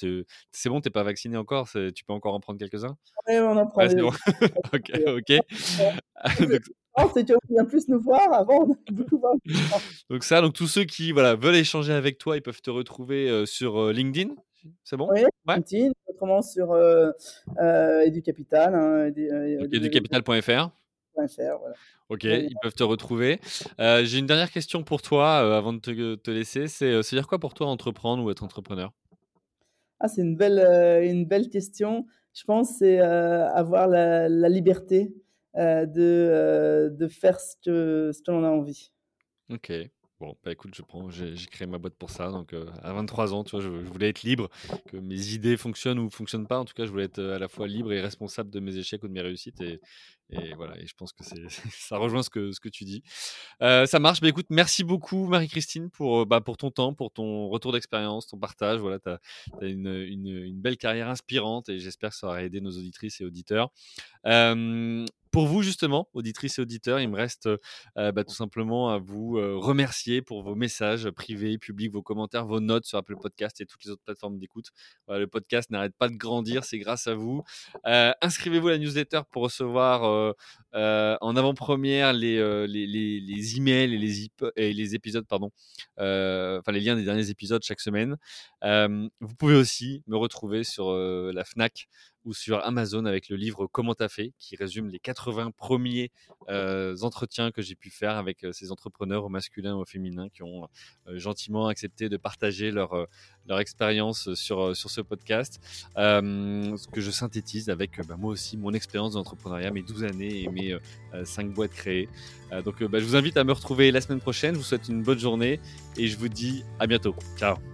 c'est bon, t'es pas vacciné encore, tu peux encore en prendre quelques-uns? Oui, on en prend. bon. <laughs> ok, ok. c'est tu viens plus nous voir avant. <laughs> donc ça, donc tous ceux qui voilà veulent échanger avec toi, ils peuvent te retrouver sur LinkedIn? C'est bon? Oui, LinkedIn, autrement sur euh, euh, Educapital. Hein, euh, educapital.fr. Voilà. Ok, ils peuvent te retrouver. Euh, j'ai une dernière question pour toi avant de te, te laisser. C'est dire quoi pour toi entreprendre ou être entrepreneur? Ah, C'est une belle, une belle question. Je pense c'est avoir la, la liberté de, de faire ce que, ce que l'on a envie. Ok. Bon, bah écoute, je prends, j'ai créé ma boîte pour ça. Donc, à 23 ans, tu vois, je, voulais être libre, que mes idées fonctionnent ou fonctionnent pas. En tout cas, je voulais être à la fois libre et responsable de mes échecs ou de mes réussites. Et voilà, et je pense que <laughs> ça rejoint ce que, tu dis. Euh, ça marche. Bah, écoute, merci beaucoup, Marie-Christine, pour, euh, bah, pour ton temps, pour ton retour d'expérience, ton partage. Voilà, tu as, une, belle carrière inspirante et j'espère que ça aura aidé nos auditrices et auditeurs. Euh, pour vous, justement, auditrices et auditeurs, il me reste bah, tout simplement à vous remercier pour vos messages privés, publics, vos commentaires, vos notes sur Apple Podcast et toutes les autres plateformes d'écoute. le podcast n'arrête pas de grandir, c'est grâce à vous. Inscrivez-vous à la newsletter pour recevoir en avant-première les, les, les, emails et les, et les épisodes, pardon, enfin les liens des derniers épisodes chaque semaine. vous pouvez aussi me retrouver sur la FNAC ou sur Amazon avec le livre Comment t'as fait, qui résume les 80 premiers euh, entretiens que j'ai pu faire avec euh, ces entrepreneurs au masculin ou au féminin qui ont euh, gentiment accepté de partager leur, leur expérience sur, sur ce podcast, ce que je synthétise avec bah, moi aussi mon expérience d'entrepreneuriat, mes 12 années et mes 5 boîtes créées. donc bah, je vous invite à me retrouver la semaine prochaine, je vous souhaite une bonne journée et je vous dis à bientôt. Ciao